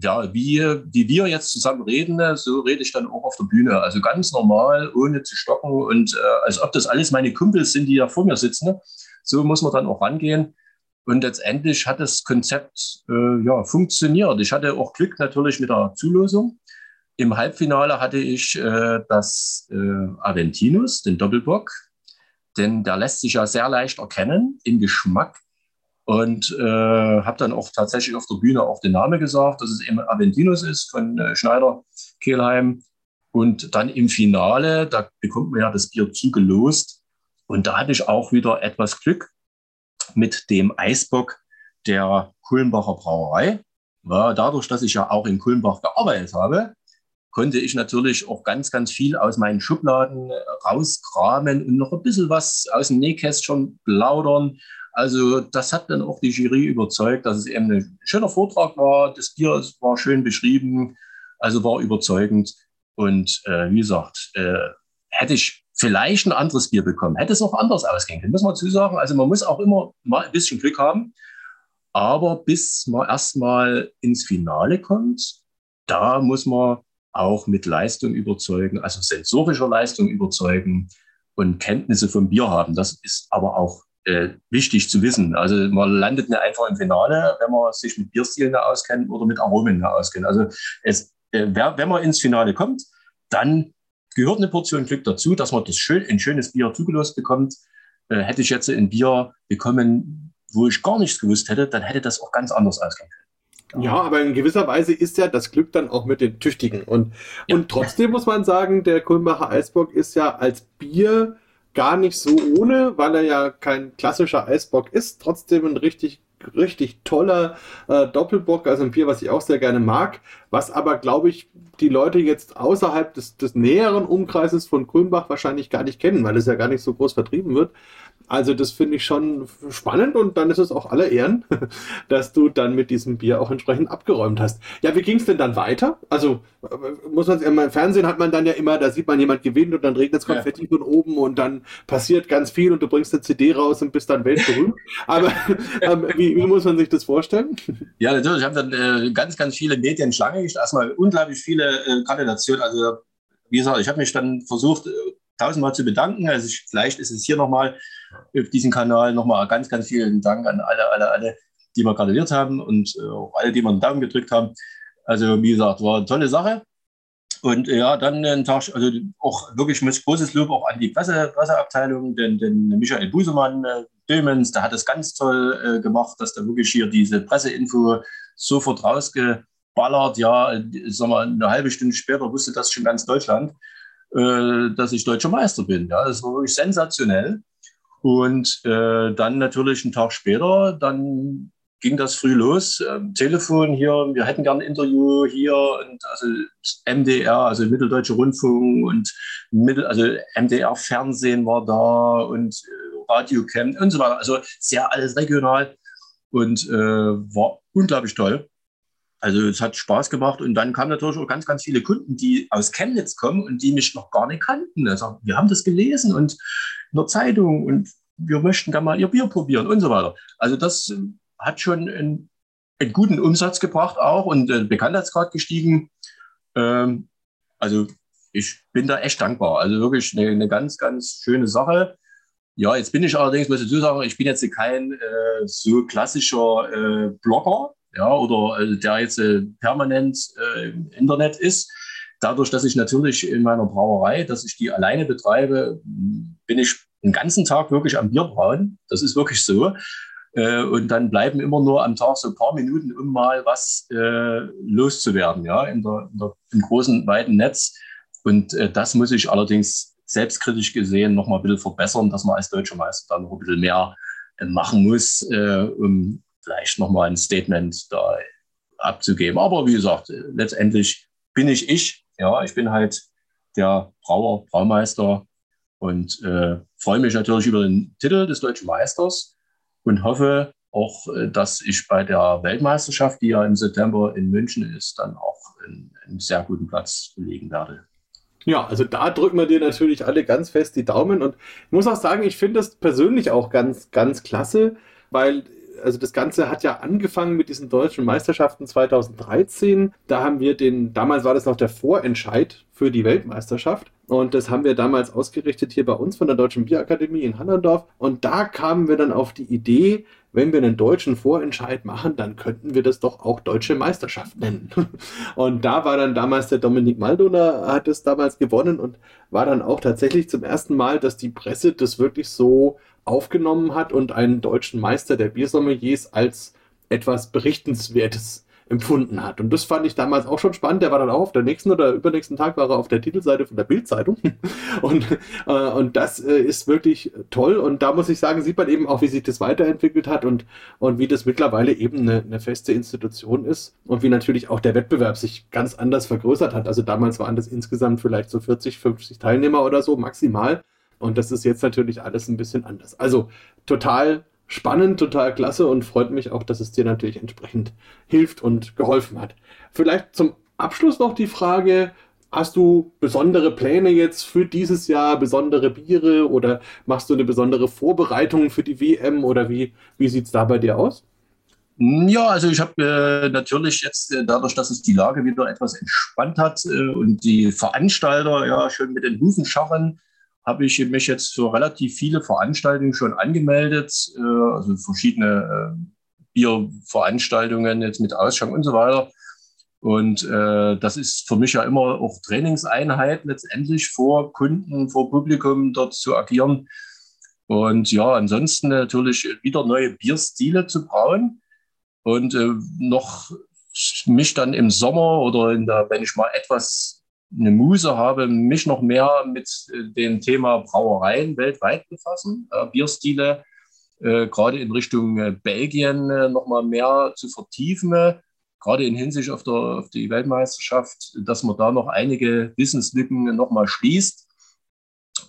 ja, wie, wie wir jetzt zusammen reden, so rede ich dann auch auf der Bühne. Also ganz normal, ohne zu stocken und äh, als ob das alles meine Kumpels sind, die da vor mir sitzen. So muss man dann auch rangehen. Und letztendlich hat das Konzept äh, ja, funktioniert. Ich hatte auch Glück natürlich mit der Zulosung. Im Halbfinale hatte ich äh, das äh, Aventinus, den Doppelbock, denn der lässt sich ja sehr leicht erkennen im Geschmack und äh, habe dann auch tatsächlich auf der Bühne auch den Namen gesagt, dass es eben Aventinus ist von äh, Schneider Kehlheim. Und dann im Finale, da bekommt man ja das Bier zugelost. Und da hatte ich auch wieder etwas Glück mit dem Eisbock der Kulmbacher Brauerei. Ja, dadurch, dass ich ja auch in Kulmbach gearbeitet habe, konnte ich natürlich auch ganz, ganz viel aus meinen Schubladen rauskramen und noch ein bisschen was aus dem Nähkästchen plaudern. Also das hat dann auch die Jury überzeugt, dass es eben ein schöner Vortrag war. Das Bier war schön beschrieben, also war überzeugend. Und äh, wie gesagt, äh, hätte ich vielleicht ein anderes Bier bekommen, hätte es auch anders ausgehen können, muss man zu sagen. Also man muss auch immer mal ein bisschen Glück haben. Aber bis man erstmal ins Finale kommt, da muss man auch mit Leistung überzeugen, also sensorischer Leistung überzeugen und Kenntnisse vom Bier haben. Das ist aber auch äh, wichtig zu wissen. Also man landet nicht einfach im Finale, wenn man sich mit Bierstilen auskennt oder mit Aromen auskennt. Also es, äh, wenn man ins Finale kommt, dann gehört eine Portion Glück dazu, dass man das schön, ein schönes Bier zugelost bekommt. Äh, hätte ich jetzt ein Bier bekommen, wo ich gar nichts gewusst hätte, dann hätte das auch ganz anders ausgehen können. Ja, aber in gewisser Weise ist ja das Glück dann auch mit den Tüchtigen. Und, ja. und trotzdem muss man sagen, der Kulmbacher Eisbock ist ja als Bier gar nicht so ohne, weil er ja kein klassischer Eisbock ist, trotzdem ein richtig richtig toller äh, Doppelbock, also ein Bier, was ich auch sehr gerne mag, was aber, glaube ich, die Leute jetzt außerhalb des, des näheren Umkreises von Kulmbach wahrscheinlich gar nicht kennen, weil es ja gar nicht so groß vertrieben wird. Also das finde ich schon spannend und dann ist es auch alle Ehren, [LAUGHS] dass du dann mit diesem Bier auch entsprechend abgeräumt hast. Ja, wie ging es denn dann weiter? Also muss man im Fernsehen hat man dann ja immer, da sieht man jemand gewinnt und dann regnet es Konfetti ja. von oben und dann passiert ganz viel und du bringst eine CD raus und bist dann weltberühmt. [LAUGHS] Aber ähm, wie, wie, muss man sich das vorstellen? Ja, natürlich. Ich habe dann äh, ganz, ganz viele Medien Schlange gestellt. Erstmal unglaublich viele äh, Gratulationen. Also wie gesagt, ich habe mich dann versucht, äh, tausendmal zu bedanken. Also ich, vielleicht ist es hier nochmal auf diesem Kanal nochmal ganz, ganz vielen Dank an alle, alle, alle, die wir gratuliert haben und äh, auch alle, die mir einen Daumen gedrückt haben. Also wie gesagt, war eine tolle Sache. Und ja, dann einen Tag, also auch wirklich mit großes Lob auch an die Presse, Presseabteilung, denn, denn Michael Busemann, äh, Dömens, der hat es ganz toll äh, gemacht, dass da wirklich hier diese Presseinfo sofort rausgeballert. Ja, sag mal, eine halbe Stunde später wusste das schon ganz Deutschland. Äh, dass ich deutscher Meister bin. Ja, das war wirklich sensationell. Und äh, dann natürlich einen Tag später, dann ging das früh los. Ähm, Telefon hier, wir hätten gerne ein Interview hier und also MDR, also Mitteldeutsche Rundfunk und Mittel, also MDR Fernsehen war da und äh, Radio Camp und so weiter. Also sehr alles regional und äh, war unglaublich toll. Also es hat Spaß gemacht und dann kamen natürlich auch ganz, ganz viele Kunden, die aus Chemnitz kommen und die mich noch gar nicht kannten. Also, wir haben das gelesen und in der Zeitung und wir möchten gerne mal ihr Bier probieren und so weiter. Also das äh, hat schon einen, einen guten Umsatz gebracht auch und äh, Bekanntheitsgrad gestiegen. Ähm, also ich bin da echt dankbar. Also wirklich eine, eine, ganz, ganz schöne Sache. Ja, jetzt bin ich allerdings, muss ich dazu sagen, ich bin jetzt kein äh, so klassischer äh, Blogger ja, oder äh, der jetzt äh, permanent äh, im Internet ist. Dadurch, dass ich natürlich in meiner Brauerei, dass ich die alleine betreibe, bin ich den ganzen Tag wirklich am Bierbrauen. Das ist wirklich so. Äh, und dann bleiben immer nur am Tag so ein paar Minuten, um mal was äh, loszuwerden, ja, in der, in der, im großen, weiten Netz. Und äh, das muss ich allerdings selbstkritisch gesehen noch mal ein bisschen verbessern, dass man als deutscher Meister dann noch ein bisschen mehr machen muss, um vielleicht nochmal ein Statement da abzugeben. Aber wie gesagt, letztendlich bin ich ich. Ja, ich bin halt der Brauer, Braumeister und äh, freue mich natürlich über den Titel des deutschen Meisters und hoffe auch, äh, dass ich bei der Weltmeisterschaft, die ja im September in München ist, dann auch einen, sehr guten Platz belegen werde. Ja, also da drücken wir dir natürlich alle ganz fest die Daumen und ich muss auch sagen, ich finde das persönlich auch ganz, ganz klasse, weil also das Ganze hat ja angefangen mit diesen deutschen Meisterschaften 2013. Da haben wir den, damals war das noch der Vorentscheid für die Weltmeisterschaft. Und das haben wir damals ausgerichtet hier bei uns von der Deutschen Bierakademie in Hannerndorf. Und da kamen wir dann auf die Idee, wenn wir einen deutschen Vorentscheid machen, dann könnten wir das doch auch deutsche Meisterschaft nennen. [LAUGHS] Und da war dann damals der Dominik Maldona, hat es damals gewonnen und war dann auch tatsächlich zum ersten Mal, dass die Presse das wirklich so aufgenommen hat und einen deutschen Meister der Biersommeliers als etwas Berichtenswertes empfunden hat. Und das fand ich damals auch schon spannend. Der war dann auch auf der nächsten oder übernächsten Tag war er auf der Titelseite von der Bildzeitung. [LAUGHS] Und, äh, und das äh, ist wirklich toll. Und da muss ich sagen, sieht man eben auch, wie sich das weiterentwickelt hat und, und wie das mittlerweile eben eine, eine feste Institution ist und wie natürlich auch der Wettbewerb sich ganz anders vergrößert hat. Also damals waren das insgesamt vielleicht so 40, 50 Teilnehmer oder so maximal. Und das ist jetzt natürlich alles ein bisschen anders. Also total spannend, total klasse und freut mich auch, dass es dir natürlich entsprechend hilft und geholfen hat. Vielleicht zum Abschluss noch die Frage, hast du besondere Pläne jetzt für dieses Jahr, besondere Biere oder machst du eine besondere Vorbereitung für die WM oder wie, wie sieht es da bei dir aus? Ja, also ich habe äh, natürlich jetzt äh, dadurch, dass sich die Lage wieder etwas entspannt hat äh, und die Veranstalter ja schon mit den Hufen scharren, habe ich mich jetzt für relativ viele Veranstaltungen schon angemeldet, äh, also verschiedene äh, Bierveranstaltungen jetzt mit Ausschank und so weiter. Und äh, das ist für mich ja immer auch Trainingseinheit letztendlich vor Kunden, vor Publikum dort zu agieren. Und ja, ansonsten natürlich wieder neue Bierstile zu brauen und äh, noch mich dann im Sommer oder der, wenn ich mal etwas eine Muse habe, mich noch mehr mit äh, dem Thema Brauereien weltweit befassen, äh, Bierstile äh, gerade in Richtung äh, Belgien äh, noch mal mehr zu vertiefen gerade in Hinsicht auf, der, auf die Weltmeisterschaft, dass man da noch einige Wissenslücken nochmal schließt.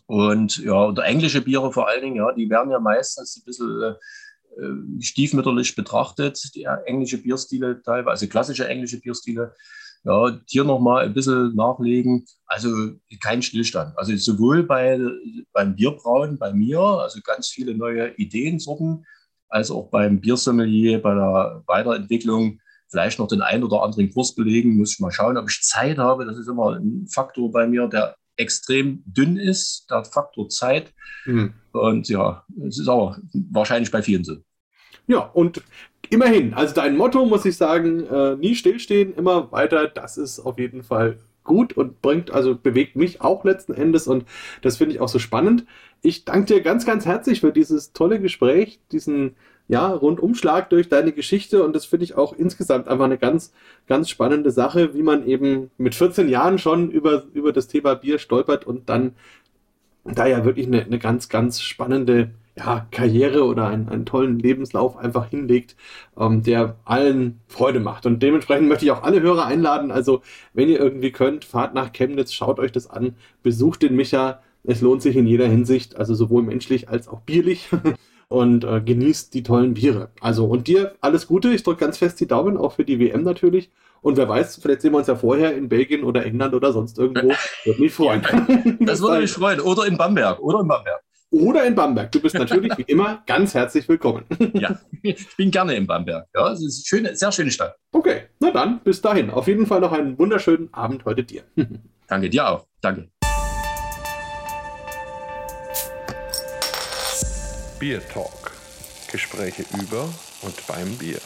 Und ja, und englische Biere vor allen Dingen, ja, die werden ja meistens ein bisschen äh, stiefmütterlich betrachtet, die englische Bierstile teilweise, also klassische englische Bierstile. Ja, hier nochmal ein bisschen nachlegen. Also kein Stillstand. Also sowohl bei, beim Bierbrauen bei mir, also ganz viele neue Ideensorten, als auch beim Biersommelier, bei der Weiterentwicklung vielleicht noch den einen oder anderen Kurs belegen. Muss ich mal schauen, ob ich Zeit habe. Das ist immer ein Faktor bei mir, der extrem dünn ist, der Faktor Zeit. Mhm. Und ja, es ist auch wahrscheinlich bei vielen so. Ja, und immerhin, also dein Motto, muss ich sagen, äh, nie stillstehen, immer weiter, das ist auf jeden Fall gut und bringt, also bewegt mich auch letzten Endes und das finde ich auch so spannend. Ich danke dir ganz, ganz herzlich für dieses tolle Gespräch, diesen ja, Rundumschlag durch deine Geschichte und das finde ich auch insgesamt einfach eine ganz, ganz spannende Sache, wie man eben mit 14 Jahren schon über, über das Thema Bier stolpert und dann da ja wirklich eine, eine ganz, ganz spannende ja, Karriere oder einen, einen tollen Lebenslauf einfach hinlegt, ähm, der allen Freude macht. Und dementsprechend möchte ich auch alle Hörer einladen. Also, wenn ihr irgendwie könnt, fahrt nach Chemnitz, schaut euch das an, besucht den Micha. Es lohnt sich in jeder Hinsicht, also sowohl menschlich als auch bierlich. [LAUGHS] und äh, genießt die tollen Biere. Also und dir alles Gute. Ich drücke ganz fest die Daumen, auch für die WM natürlich. Und wer weiß, vielleicht sehen wir uns ja vorher in Belgien oder England oder sonst irgendwo. [LAUGHS] Würde mich freuen. das würde [LAUGHS] mich freuen. Oder in Bamberg. Oder in Bamberg. Oder in Bamberg. Du bist natürlich wie immer ganz herzlich willkommen. [LAUGHS] ja, ich bin gerne in Bamberg. Ja, es ist eine schöne, sehr schöne Stadt. Okay, na dann, bis dahin. Auf jeden Fall noch einen wunderschönen Abend heute dir. [LAUGHS] Danke dir auch. Danke. Bier Talk. Gespräche über und beim Bier.